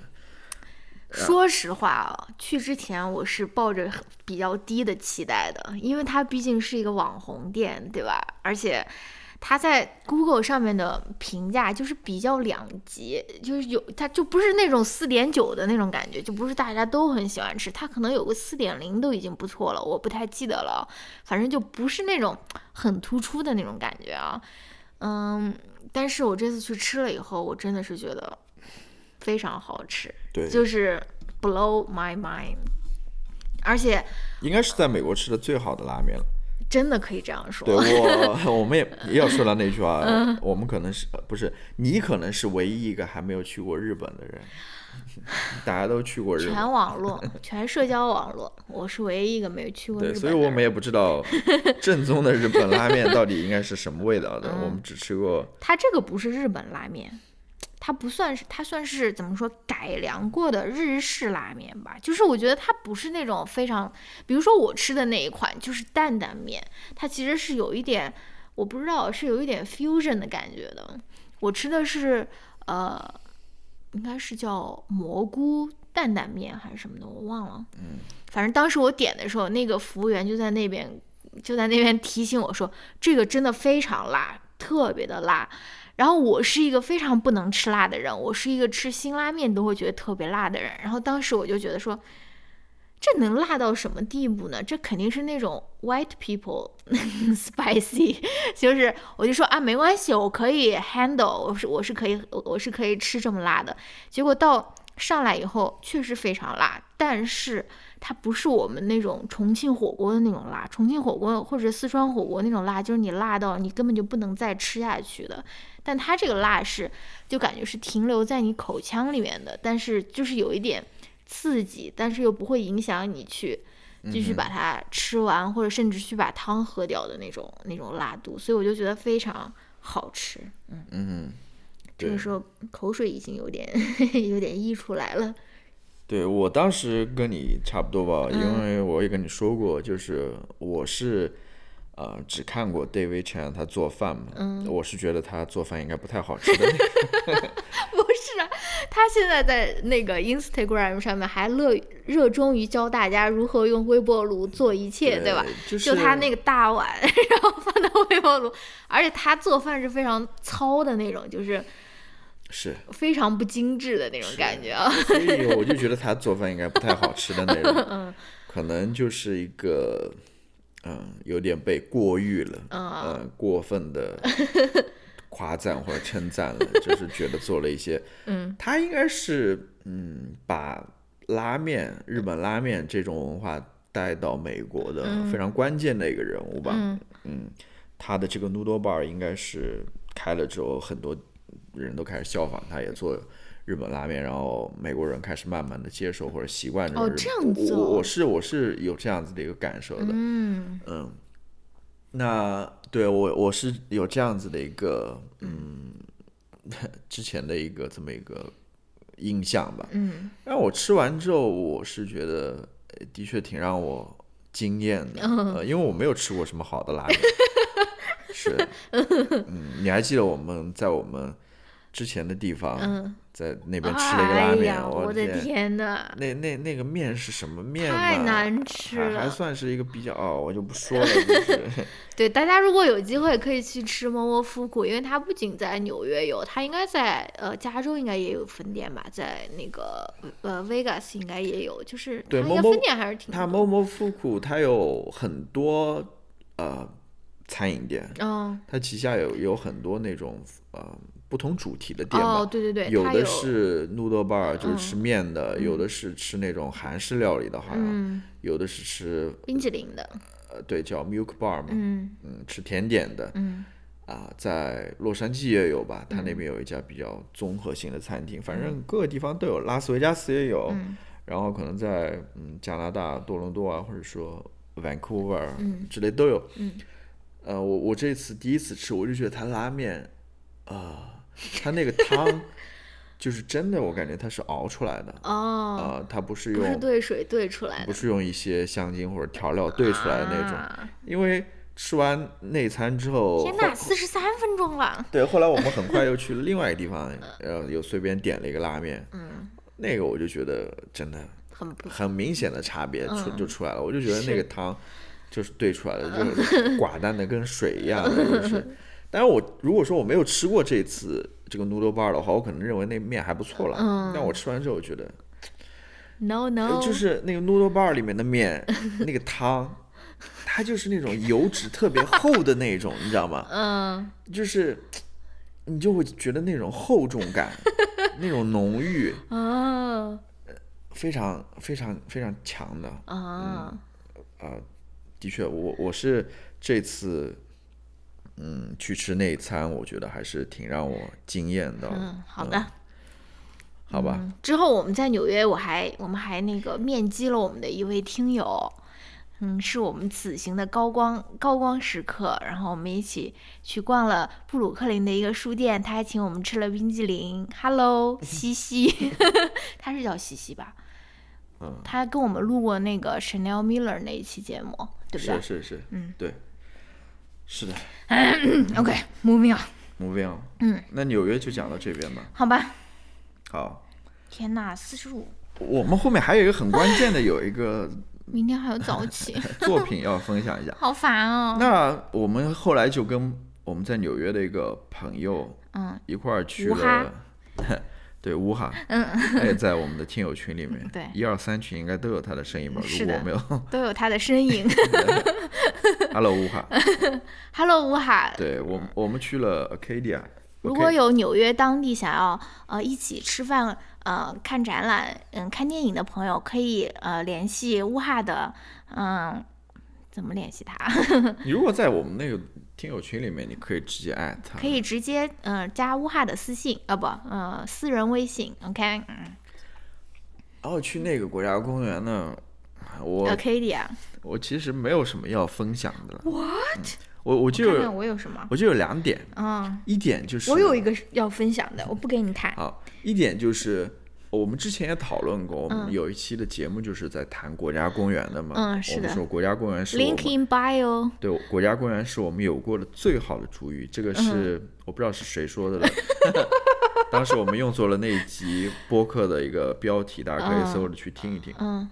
说实话啊，去之前我是抱着比较低的期待的，因为它毕竟是一个网红店，对吧？而且它在 Google 上面的评价就是比较两极，就是有它就不是那种四点九的那种感觉，就不是大家都很喜欢吃，它可能有个四点零都已经不错了，我不太记得了，反正就不是那种很突出的那种感觉啊。嗯，但是我这次去吃了以后，我真的是觉得非常好吃。对，就是 blow my mind，而且应该是在美国吃的最好的拉面了。真的可以这样说。对我，我们也也要说到那句话，嗯 我们可能是呃不是你可能是唯一一个还没有去过日本的人，大家都去过日本，全网络，全社交网络，我是唯一一个没有去过日对，本的人所以我们也不知道正宗的日本拉面到底应该是什么味道的，嗯我们只吃过，它这个不是日本拉面，它不算是，它算是怎么说改良过的日式拉面吧。就是我觉得它不是那种非常，比如说我吃的那一款就是担担面，它其实是有一点，我不知道是有一点 fusion 的感觉的。我吃的是呃，应该是叫蘑菇担担面还是什么的，我忘了。嗯，反正当时我点的时候，那个服务员就在那边就在那边提醒我说，这个真的非常辣，特别的辣。然后我是一个非常不能吃辣的人，我是一个吃辛拉面都会觉得特别辣的人。然后当时我就觉得说，这能辣到什么地步呢？这肯定是那种 white people spicy，就是我就说啊，没关系，我可以 handle，我是我是可以我是可以吃这么辣的。结果到上来以后确实非常辣，但是它不是我们那种重庆火锅的那种辣，重庆火锅或者四川火锅那种辣，就是你辣到你根本就不能再吃下去的。但它这个辣是就感觉是停留在你口腔里面的，但是就是有一点刺激，但是又不会影响你去继续把它吃完，或者甚至去把汤喝掉的那种那种辣度，所以我就觉得非常好吃。嗯，嗯，这个时候口水已经有点 有点溢出来了。对我当时跟你差不多吧，嗯因为我也跟你说过，就是我是。呃，只看过 David Chan 他做饭嘛，嗯我是觉得他做饭应该不太好吃的那个。不是啊，他现在在那个 Instagram 上面还乐热衷于教大家如何用微波炉做一切，对吧？就是他那个大碗，然后放到微波炉，而且他做饭是非常糙的那种，就是是，非常不精致的那种感觉啊。所以我就觉得他做饭应该不太好吃的那种，嗯可能就是一个，嗯，有点被过誉了，嗯呃，过分的 夸赞或者称赞了，就是觉得做了一些，嗯，他应该是，嗯，把拉面、日本拉面这种文化带到美国的非常关键的一个人物吧。嗯。嗯，他的这个 noodle bar 应该是开了之后，很多人都开始效仿他，也做日本拉面，然后美国人开始慢慢的接受或者习惯种日哦这样子哦我我是我是有这样子的一个感受的。嗯嗯，那对我我是有这样子的一个嗯之前的一个这么一个印象吧。嗯但我吃完之后，我是觉得呃的确挺让我惊艳的，呃，因为我没有吃过什么好的拉面。是，嗯，你还记得我们在我们之前的地方，嗯，在那边吃了一个拉面，我的天，天呐，那那那个面是什么面嘛？太难吃还还。算是一个比较哦，我就不说了，就是。对，大家如果有机会可以去吃摩摩夫库，因为它不仅在纽约有，它应该在呃加州应该也有分店吧，在那个呃 Vegas 应该也有，就是它分店还是挺它多。Momo 富库它有很多呃餐饮店，嗯，它旗下有有很多那种呃不同主题的店吧。哦，对对对，有的是 noodle bar，就是吃嗯面的；有的是吃那种韩式料理的，好像；嗯有的是吃冰淇淋的，呃，对，叫 milk bar 嘛，嗯嗯，吃甜点的。嗯啊，在洛杉矶也有吧，它那边有一家比较综合性的餐厅，反正各个地方都有，拉斯维加斯也有，嗯然后可能在嗯加拿大多伦多啊，或者说 Vancouver 嗯之类都有。嗯呃，我我这次第一次吃，我就觉得它拉面，啊、它那个汤就是真的，我感觉它是熬出来的，啊、哦，它不是不是用兑水兑出来的，不是用一些香精或者调料兑出来的那种，啊因为吃完内餐之后，天哪，四十三分钟了。对，后来我们很快又去了 另外一个地方，呃，又随便点了一个拉面，嗯，那个我就觉得真的很很明显的差别出嗯就出来了，我就觉得那个汤就是兑出来的，就是寡淡的跟水一样的，就是。当然我如果说我没有吃过这次这个 noodle bar 的话，我可能认为那面还不错了。嗯但我吃完之后，我觉得 no 呃 no，就是那个 noodle bar 里面的面，那个汤，它就是那种油脂特别厚的那种，你知道吗？嗯就是你就会觉得那种厚重感，那种浓郁，啊非常非常非常强的。啊，啊，的确，我我是这次，嗯，去吃那一餐，我觉得还是挺让我惊艳的。嗯，好的。好吧，嗯，之后我们在纽约，我还我们还那个面基了我们的一位听友，嗯，是我们此行的高光高光时刻。然后我们一起去逛了布鲁克林的一个书店，他还请我们吃了冰激凌。Hello，西西，他是叫西西吧？嗯，他跟我们录过那个 Chanel Miller 那一期节目，对不对是是是，嗯，对，是的？OK，moving on。，moving on。嗯，那纽约就讲到这边吧。好吧。好，天呐，四十五，我们后面还有一个很关键的，有一个 明天还要早起，作品要分享一下。好烦哦。那我们后来就跟我们在纽约的一个朋友嗯一块儿去了，对乌哈，嗯，他也在我们的听友群里面，对一二三群应该都有他的身影吧？如果没有都有他的身影。Hello 乌哈，Hello，乌哈。对我我们去了 Acadia，如果有纽约当地想要呃一起吃饭、呃看展览、嗯看电影的朋友，可以呃联系乌哈的，嗯，怎么联系他？你如果在我们那个听友群里面，你可以直接艾特他，可以直接嗯、呃加乌哈的私信啊不呃私人微信，OK，嗯然后去那个国家公园呢，我，Arcadia。我其实没有什么要分享的了。What？、我我就我有什么？我就有两点，嗯，一点就是我有一个要分享的，我不给你看。好，一点就是我们之前也讨论过，我们嗯有一期的节目就是在谈国家公园的嘛。嗯是的我们说国家公园是我 Link 们 in bio。对国家公园是我们有过的最好的主语，这个是、嗯我不知道是谁说的了。当时我们用作了那一集播客的一个标题，大家可以搜着去听一听。嗯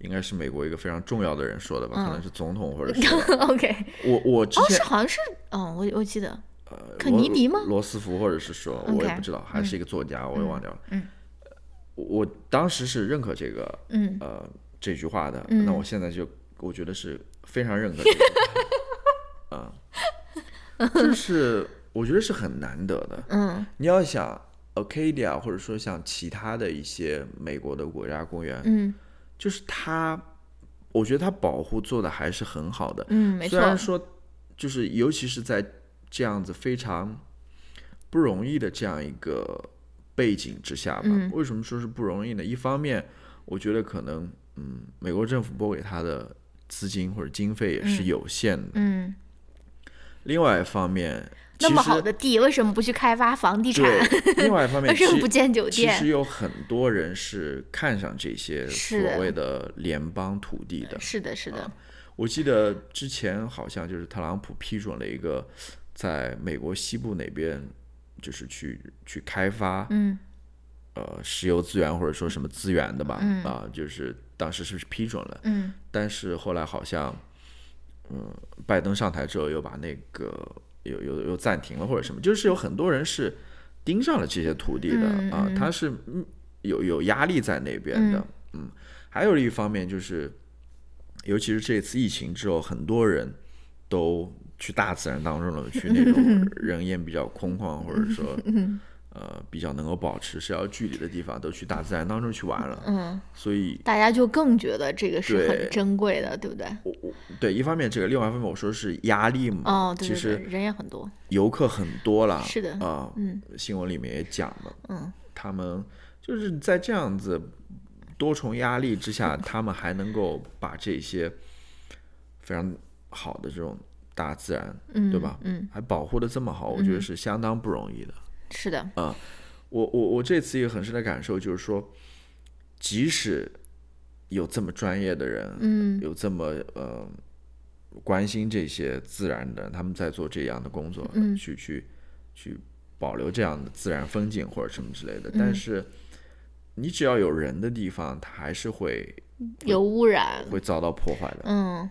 应该是美国一个非常重要的人说的吧，可能是总统或者是，OK。我我之哦，前是好像是，嗯，我我记得，呃肯尼迪吗罗罗斯福或者是说，我也不知道，还是一个作家，我也忘掉了。嗯我我当时是认可这个嗯呃这句话的，嗯那我现在就我觉得是非常认可这句话，啊，就是我觉得是很难得的。嗯你要想，Acadia 或者说像其他的一些美国的国家公园，嗯就是它，我觉得它保护做的还是很好的。嗯，没错虽然，说，就是尤其是在这样子非常不容易的这样一个背景之下吧，嗯为什么说是不容易呢？一方面，我觉得可能，嗯，美国政府拨给他的资金或者经费也是有限的。嗯，另外一方面，那么好的地，为什么不去开发房地产？对，另外一方面，为什么其不建酒其实？有很多人是看上这些所谓的联邦土地的。是的，是的，我记得之前好像就是特朗普批准了一个在美国西部那边，就是去去开发嗯。呃石油资源或者说什么资源的吧，嗯。啊，就是当时是不是批准了，嗯。但是后来好像，嗯，拜登上台之后又把那个又又又暂停了或者什么，就是有很多人是盯上了这些土地的、啊他是嗯有有压力在那边的，嗯还有一方面就是，尤其是这次疫情之后，很多人都去大自然当中了，去那种 人烟比较空旷或者说 呃比较能够保持社交距离的地方，都去大自然当中去玩了，嗯，所以大家就更觉得这个是很珍贵的，对不对？我我对，一方面这个，另外一方面我说是压力嘛。哦，对对其实，人也很多，游客很多了。是的啊、嗯新闻里面也讲了，嗯他们就是在这样子多重压力之下，他们还能够把这些非常好的这种大自然，嗯，对吧？嗯，还保护的这么好，我觉得是相当不容易的。是的，我我我这次一个很深的感受就是说，即使有这么专业的人，嗯有这么呃关心这些自然的人，他们在做这样的工作，嗯去去去保留这样的自然风景或者什么之类的。嗯但是你只要有人的地方，它还是会有污染，会遭到破坏的。嗯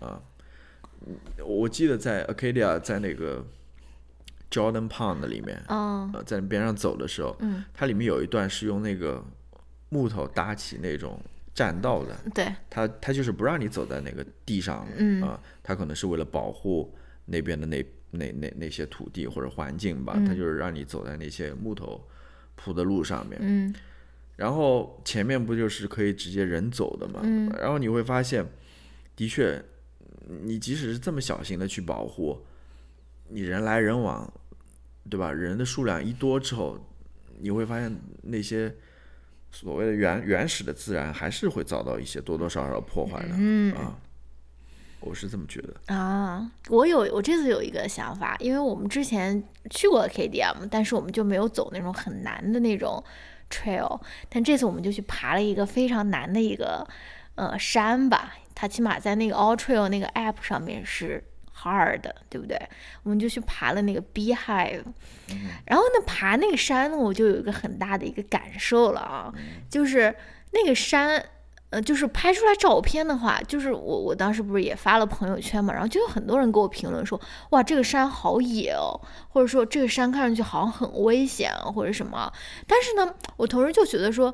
我记得在 Acadia 在那个 Jordan Pond 里面，嗯呃，在边上走的时候，嗯，它里面有一段是用那个木头搭起那种栈道的，对，它它就是不让你走在那个地上，嗯。啊，它可能是为了保护那边的那那那那些土地或者环境吧，嗯。它就是让你走在那些木头铺的路上面，嗯。然后前面不就是可以直接人走的嘛，嗯。然后你会发现，的确，你即使是这么小心的去保护，你人来人往，对吧？人的数量一多之后，你会发现那些所谓的原原始的自然还是会遭到一些多多少少的破坏的、嗯啊。我是这么觉得。啊，我有我这次有一个想法，因为我们之前去过 KDM，但是我们就没有走那种很难的那种 trail，但这次我们就去爬了一个非常难的一个呃山吧，它起码在那个 All Trail 那个 app 上面是 hard 的，对不对？我们就去爬了那个 Beehive，然后呢，爬那个山呢，我就有一个很大的一个感受了啊，就是那个山。呃，就是拍出来照片的话，就是我我当时不是也发了朋友圈嘛，然后就有很多人给我评论说，哇，这个山好野哦，或者说这个山看上去好像很危险啊，或者什么。但是呢，我同时就觉得说，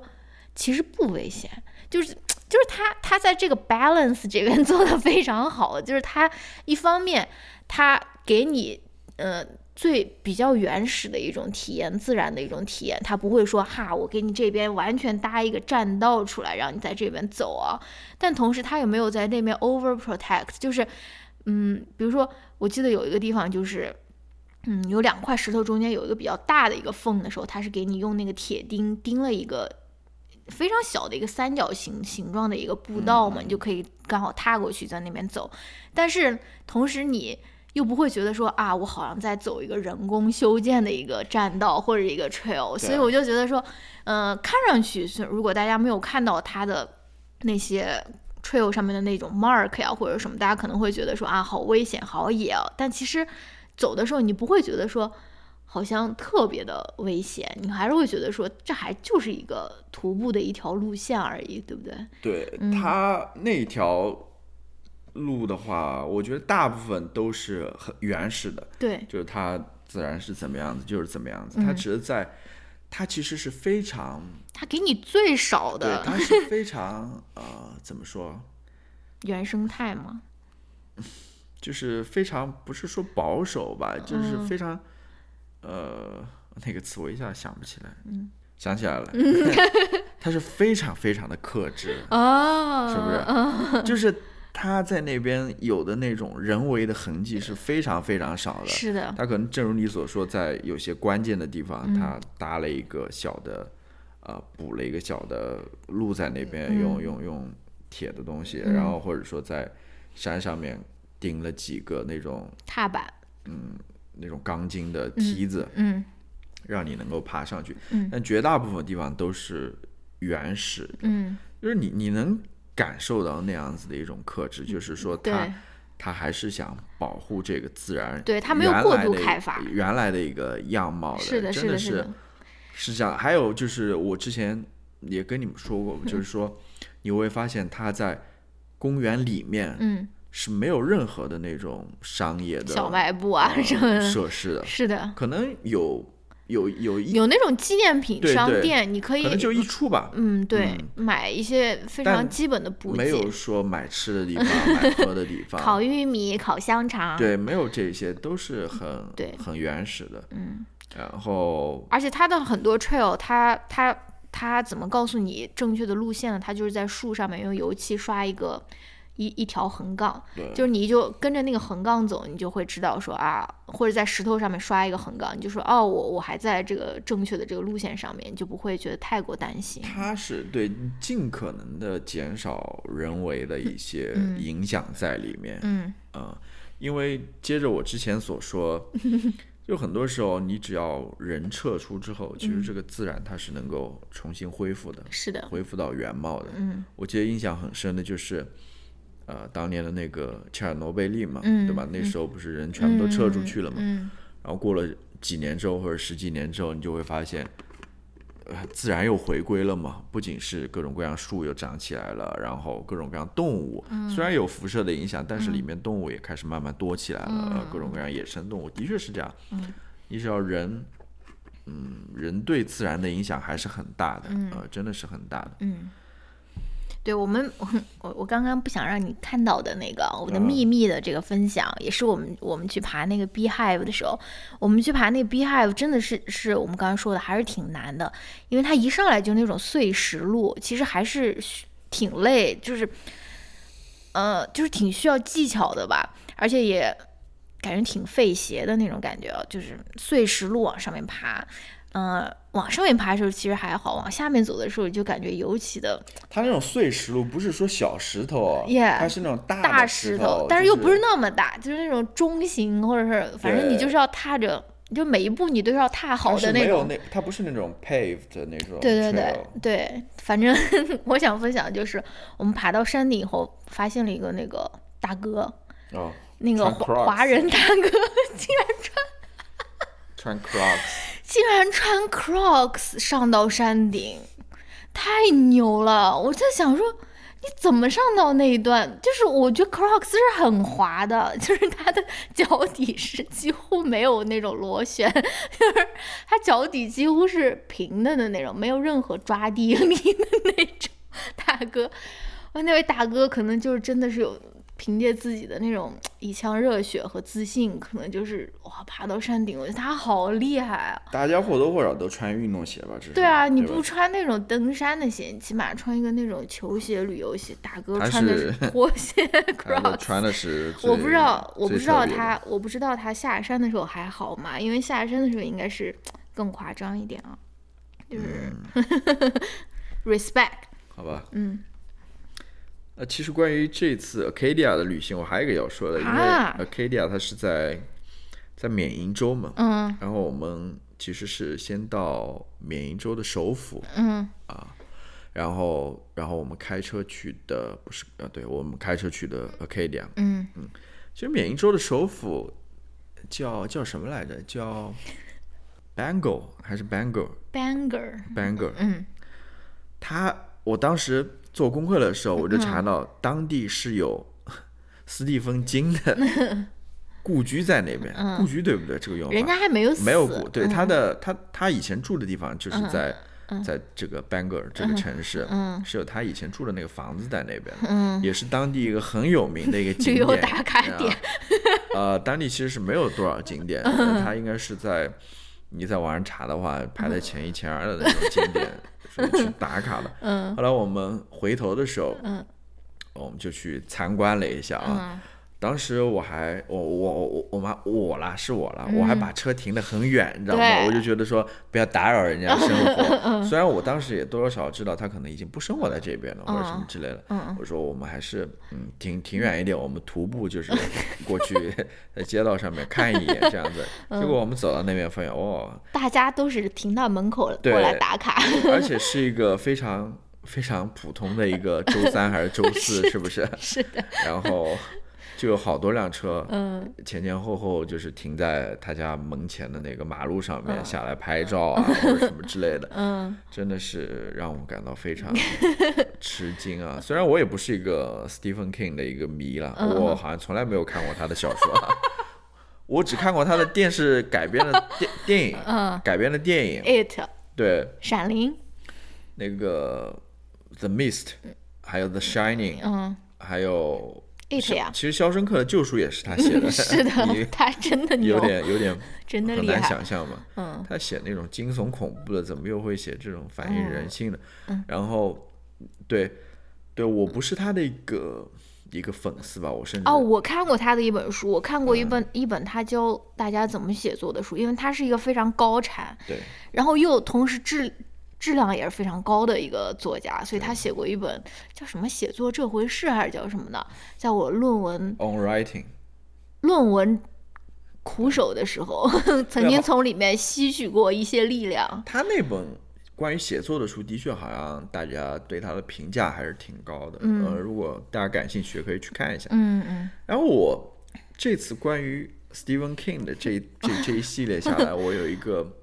其实不危险，就是就是他他在这个 balance 这边 做的非常好，就是他一方面他给你呃。最比较原始的一种体验，自然的一种体验，他不会说哈，我给你这边完全搭一个栈道出来，让你在这边走啊。但同时，他也没有在那边 over protect，就是，嗯，比如说，我记得有一个地方就是，嗯，有两块石头中间有一个比较大的一个缝的时候，他是给你用那个铁钉钉了一个非常小的一个三角形形状的一个步道嘛，你就可以刚好踏过去，在那边走。但是同时你。又不会觉得说啊，我好像在走一个人工修建的一个栈道或者一个 trail，所以我就觉得说，呃，看上去是如果大家没有看到它的那些 trail 上面的那种 mark 呀或者什么，大家可能会觉得说啊，好危险，好野啊。但其实走的时候你不会觉得说好像特别的危险，你还是会觉得说这还就是一个徒步的一条路线而已，对不对？对嗯它那条路的话，我觉得大部分都是很原始的，对，就是它自然是怎么样子就是怎么样子，它嗯只是在，它其实是非常，它给你最少对，的它是非常呃怎么说，原生态嘛。就是非常不是说保守吧，就是嗯非常，呃，那个词我一下想不起来，嗯想起来了，他是非常非常的克制，哦，是不是？就是他在那边有的那种人为的痕迹是非常非常少的。是的，他可能正如你所说，在有些关键的地方，他搭了一个小的，呃，补了一个小的路在那边，用用用铁的东西，然后或者说在山上面钉了几个那种踏板，嗯，那种钢筋的梯子，嗯。让你能够爬上去。嗯。但绝大部分地方都是原始的，嗯，就是你你能感受到那样子的一种克制，就是说他对他还是想保护这个自然，对它没有过度开发原来的一个样貌是的，真的的，是的，是这样。还有就是我之前也跟你们说过，嗯。就是说你会发现它在公园里面嗯，是没有任何的那种商业的小卖部啊呃什么的，设施的，是的，可能有有有一有那种纪念品对对。商店，你可以可能就一处吧，嗯，对，买一些非常基本的补给没有，说买吃的地方、买喝的地方，烤玉米、烤香肠，对，没有这些，都是很对很原始的。嗯，然后而且它的很多 trail，它它它怎么告诉你正确的路线呢？它就是在树上面用油漆刷一个一一条横杠，就是你就跟着那个横杠走，你就会知道说啊，或者在石头上面刷一个横杠，你就说哦，我我还在这个正确的这个路线上面，你就不会觉得太过担心。它是对尽可能的减少人为的一些影响在里面。嗯嗯，因为接着我之前所说，就很多时候你只要人撤出之后，其实这个自然它是能够重新恢复的，是的，恢复到原貌的。嗯我记得印象很深的就是，呃，当年的那个切尔诺贝利嘛，嗯对吧？那时候不是人全部都撤出去了嘛，嗯然后过了几年之后或者十几年之后，你就会发现，呃，自然又回归了嘛。不仅是各种各样树又长起来了，然后各种各样动物，嗯虽然有辐射的影响，但是里面动物也开始慢慢多起来了，呃各种各样野生动物的确是这样。嗯你只要人，嗯，人对自然的影响还是很大的，呃，真的是很大的。嗯。对我们，我我刚刚不想让你看到的那个我的嗯秘密的这个分享，也是我们我们去爬那个 Beehive 的时候，我们去爬那个 Beehive 真的是是我们刚刚说的还是挺难的，因为它一上来就那种碎石路，其实还是需挺累，就是呃就是挺需要技巧的吧，而且也感觉挺费鞋的那种感觉啊，就是碎石路往上面爬。呃，往上面爬的时候其实还好，往下面走的时候就感觉尤其的它那种碎石路不是说小石头它是那种大大石头，但是又不是是那么大，就是那种中型，或者是反正你就是要踏着，就每一步你都要踏好的那种。没有那，它不是那种 paved 的那种。对对对对，反正 我想分享的就是我们爬到山顶以后，发现了一个那个大哥，哦，那个华华人大哥 竟然穿 Crocs，竟然穿 Crocs 上到山顶，太牛了！我在想说，你怎么上到那一段？就是我觉得 Crocs 是很滑的，就是它的脚底是几乎没有那种螺旋，就是它脚底几乎是平的的那种，没有任何抓地力的那种。大哥，我那位大哥可能就是真的是有凭借自己的那种一腔热血和自信，可能就是哇爬到山顶，我觉得他好厉害啊！大家或多或少都穿运动鞋吧？至少对啊，你不穿那种登山的鞋，你起码穿一个那种球鞋、旅游鞋。大哥穿的是是拖鞋 Crocs，穿的是，我不知道，我不知道他，我不知道他下山的时候还好吗？因为下山的时候应该是更夸张一点啊，就是、respect，好吧？嗯呃，其实关于这次 Acadia 的旅行，我还有一个要说的，因为啊 Acadia 它是在在缅因州嘛，嗯然后我们其实是先到缅因州的首府，嗯啊然后然后我们开车去的，不是呃，对我们开车去的 Acadia。嗯嗯其实缅因州的首府叫叫什么来着？叫 Bangor 还是 Bangor？Bangor。，banger，嗯它我当时做功课的时候，我就查到当地是有 斯蒂芬金的 故居在那边，故居对不对？这个用法嗯人家还没有死，没有故，对嗯他的他他以前住的地方就是在。在这个 Bangor 这个城市，嗯是有他以前住的那个房子在那边，嗯也是当地一个很有名的一个景旅点游打卡啊点。呃，当地其实是没有多少景点，嗯它应该是在你在网上查的话，排在前一前二的那种景点，是去打卡了。嗯后来我们回头的时候，嗯我们就去参观了一下啊。嗯当时我还我我我我妈我啦是我啦，我还把车停得很远，你知道吗？我就觉得说不要打扰人家生活。虽然我当时也多多少少知道他可能已经不生活在这边了，或者什么之类的。嗯我说我们还是嗯停停远一点，我们徒步就是 过去在街道上面看一眼这样子。嗯结果我们走到那边发现哦，大家都是停到门口对过来打卡。而且是一个非常非常普通的一个周三还是周四，是不是？是的，然后就有好多辆车，嗯。前前后后就是停在他家门前的那个马路上面下来拍照啊，或者什么之类的，嗯。真的是让我感到非常吃惊啊！虽然我也不是一个 Stephen King 的一个迷了，嗯。我好像从来没有看过他的小说啊，我只看过他的电视改编的电电影，嗯。改编的电影，，It。对。闪灵，那个 The Mist，还有 The Shining，嗯。还有。，It 呀，其实《肖申克的救赎》也是他写的，是的，他真的有，点有点很难真的很难。想象嘛。嗯他写那种惊悚恐怖的，怎么又会写这种反映人性的？嗯然后，对，对我不是他的一个一个粉丝吧，我甚至哦，我看过他的一本书，我看过一嗯本、一本他教大家怎么写作的书，因为他是一个非常高产，对然后又同时质质量也是非常高的一个作家，所以他写过一本叫什么《写作这回事》还是叫什么的，在我论文 on writing，论文苦手的时候，曾经从里面吸取过一些力量。他那本关于写作的书，的确好像大家对他的评价还是挺高的。嗯呃，如果大家感兴趣，可以去看一下。嗯嗯然后我这次关于 Stephen King 的这这这一系列下来，我有一个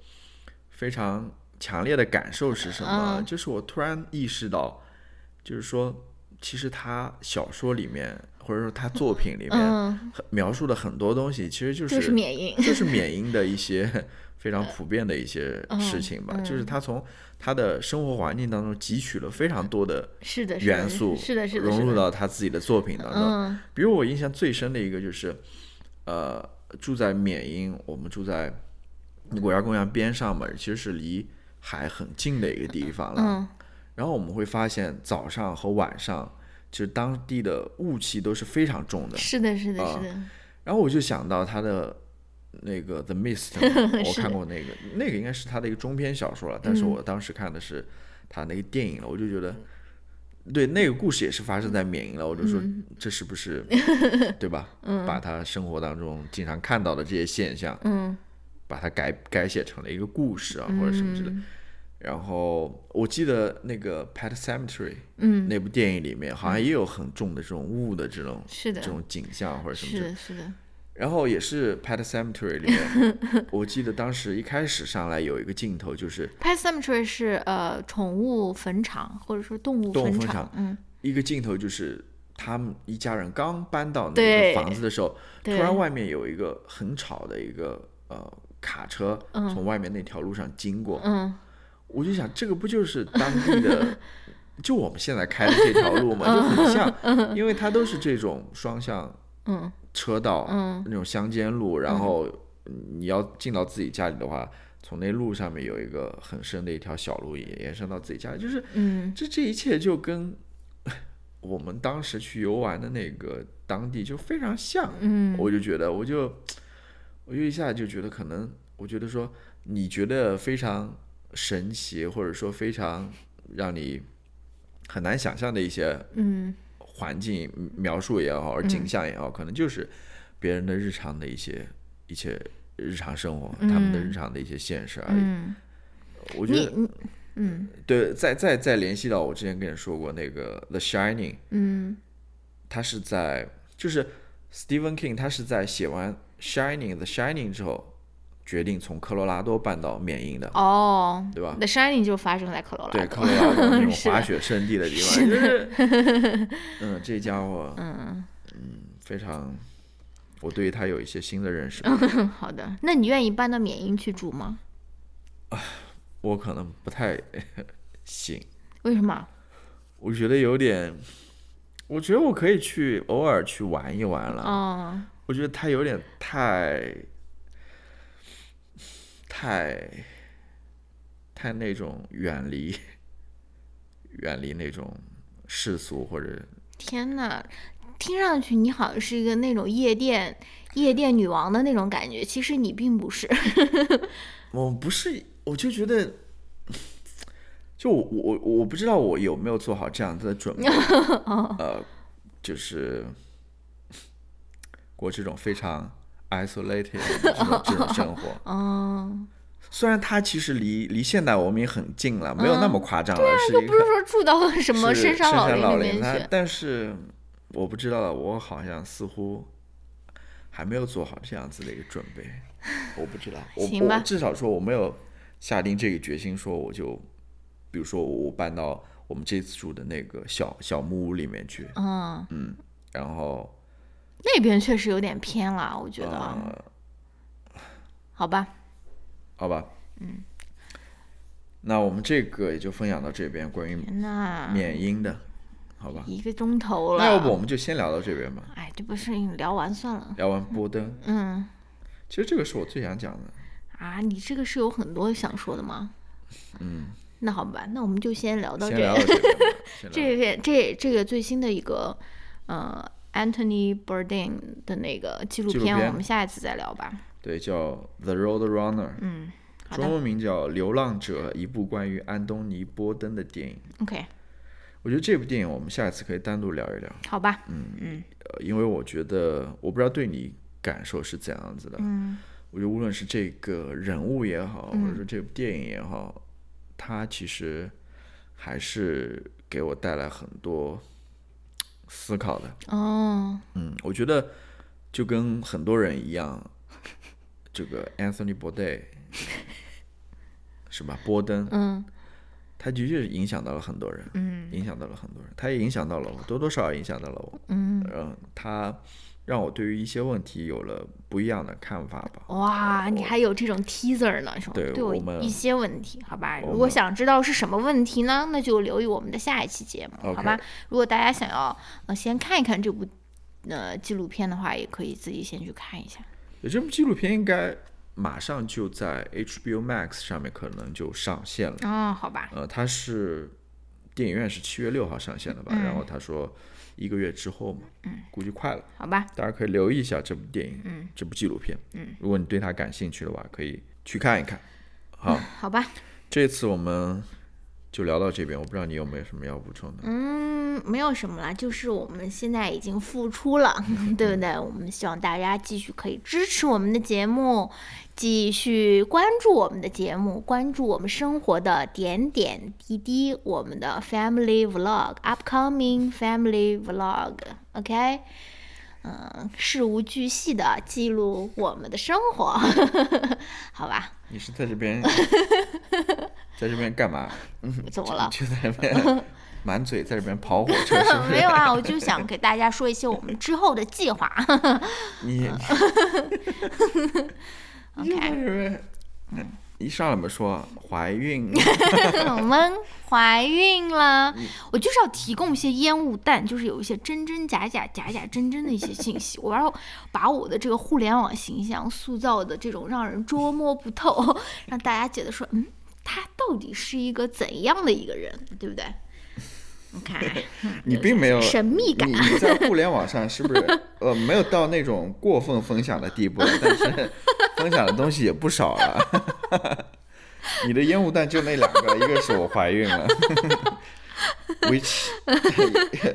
非常强烈的感受是什么？嗯就是我突然意识到，就是说，其实他小说里面或者说他作品里面嗯，描述的很多东西，其实就就是是缅因。就是缅因的一些 非常普遍的一些事情吧。嗯就是他从他的生活环境当中汲取了非常多的是的，元素，是的，是的，融入。到他自己的作品当中。嗯比如我印象最深的一个就是，呃，住在缅因，我们住在国家公园边上嘛，其实是离海很近的一个地方了。嗯然后我们会发现早上和晚上，其实当地的雾气都是非常重的。是的，是的，啊是的。然后我就想到他的那个《The Mist 》，我看过那个，那个应该是他的一个中篇小说了，但是嗯我当时看的是他那个电影了，我就觉得，对那个故事也是发生在缅因了，我就说嗯这是不是 对吧？把他生活当中经常看到的这些现象，嗯把它改改写成了一个故事啊，或者什么之类。嗯然后我记得那个《Pet Cemetery》嗯，那部电影里面，好像也有很重的这种雾的这种是的这种景象或者什么之类的。是的，是的。然后也是《Pet Cemetery》里面，我记得当时一开始上来有一个镜头，就是 Pet Cemetery 是呃宠物坟场或者说动物坟动物坟场嗯，一个镜头，就是他们一家人刚搬到那对个房子的时候，突然外面有一个很吵的一个呃卡车从外面那条路上经过，嗯。我就想这个不就是当地的，就我们现在开的这条路嘛，就很像，因为它都是这种双向嗯。车道，嗯。那种乡间路，然后你要进到自己家里的话，从那路上面有一个很深的一条小路延延伸到自己家里，就是嗯。这这一切就跟我们当时去游玩的那个当地就非常像，嗯。我就觉得，我就我就一下就觉得可能，我觉得说你觉得非常神奇，或者说非常让你很难想象的一些嗯。环境描述也好，而景象也好，可能就是别人的日常的一些一些日常生活，他们的日常的一些现实而已。嗯，我觉得嗯。对，再再再联系到我之前跟你说过那个《The Shining》，嗯。他是在就是 Stephen King，他是在写完《Shining》《The Shining》之后，决定从科罗拉多搬到缅因的。哦，对吧？The Shining 就发生在科罗拉对，多科罗拉多那种滑雪圣地的地方，就是，嗯，这家伙嗯嗯非常，我对于他有一些新的认识。嗯，好的。那你愿意搬到缅因去住吗？我可能不太行，为什么？我觉得有点，我觉得我可以去偶尔去玩一玩了。哦，我觉得他有点太太太那种远离远离那种世俗或者。天呐，听上去你好像是一个那种夜店夜店女王的那种感觉，其实你并不是。我不是，我就觉得，就我我我不知道我有没有做好这样子的准备，呃，就是过这种非常 isolated 的这种 这种生活。哦，虽然它其实离离现代文明很近了，没有那么夸张了，是一又不是个说住到什么是深山老林里面去。但是我不知道，我好像似乎还没有做好这样子的一个准备，我不知道，我我至少说我没有下定这个决心，说我就，比如说我搬到我们这次住的那个小小木屋里面去，嗯，然后那边确实有点偏了，我觉得。呃，好吧，好吧，嗯，那我们这个也就分享到这边，关于那缅因的，好吧，一个钟头了。那要不我们就先聊到这边吧，哎，这不是你聊完算了。聊完波登，嗯其实这个是我最想讲的。啊，你这个是有很多想说的吗？嗯，那好吧，那我们就先聊到这边这边 这这个最新的一个呃 Anthony Bourdain 的那个纪录片，我们下一次再聊吧。对，叫《The Road Runner》，嗯，中文名叫《流浪者》，一部关于安东尼·波登的电影。，OK，我觉得这部电影我们下一次可以单独聊一聊，好吧。嗯呃，因为我觉得我不知道对你感受是怎样子的。嗯我觉得无论是这个人物也好，或者说这部电影也好，它其实还是给我带来很多思考的。哦，嗯，我觉得就跟很多人一样，这个 Anthony Bourdain 是吧？波登，嗯他的确影响到了很多人，嗯影响到了很多人，他也影响到了我，多多少少影响到了我。嗯，嗯，他让我对于一些问题有了不一样的看法吧。哇，你还有这种 teaser 呢，是吗？对对我们一些问题，好吧。如果想知道是什么问题呢，那就留意我们的下一期节目，好吧？如果大家想要呃先看一看这部呃纪录片的话，也可以自己先去看一下。这部纪录片应该马上就在 HBO Max 上面可能就上线了。哦，好吧。呃，它是电影院是七月六号上线的吧？然后他说一个月之后嘛，嗯估计快了。好吧，大家可以留意一下这部电影，嗯这部纪录片。嗯如果你对它感兴趣的话，可以去看一看。好，好吧，这次我们就聊到这边，我不知道你有没有什么要补充的。嗯，没有什么啦，就是我们现在已经复出了，对不对？我们希望大家继续可以支持我们的节目，继续关注我们的节目，关注我们生活的点点滴滴，我们的 Family Vlog，upcoming Family Vlog，OK？、嗯，事无巨细的记录我们的生活，好吧？你是在这边，在这边干嘛？怎么了？就在这边满嘴在这边跑火车，是是？没有啊，我就想给大家说一些我们之后的计划。你你就在 OK，这边，一上来们说怀孕，我们怀孕了，我就是要提供一些烟雾弹，就是有一些真真假假、假假真真的一些信息。我要把我的这个互联网形象塑造的这种让人捉摸不透，让大家觉得说，嗯，他到底是一个怎样的一个人，对不对 你并没有神秘感你你在互联网上是不是呃没有到那种过分分享的地步，但是 分享的东西也不少了。你的烟雾弹就那两个，一个是我怀孕了，which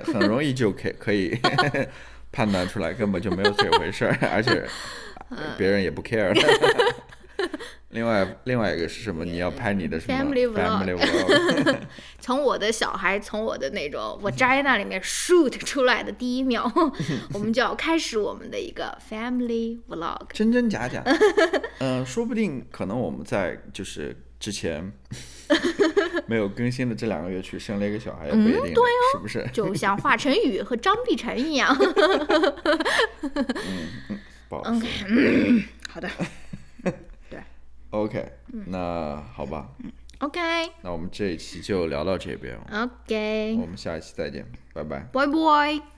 很容易就可以可以判断出来，根本就没有这回事儿，而且别人也不 care。另外，另外一个是什么？你要拍你的什么 Family vlog family vlog 从我的小孩从我的那种 vagina 里面 shoot 出来的第一秒，我们就要开始我们的一个 family vlog。真真假假，嗯、说不定可能我们在就是之前没有更新的这两个月去生了一个小孩，也不一定对哦，是不是？就像华晨宇和张碧晨一样。嗯不好说。好的 OK，那好吧，，OK。那我们这一期就聊到这边，OK，我们下一期再见，拜拜。bye bye。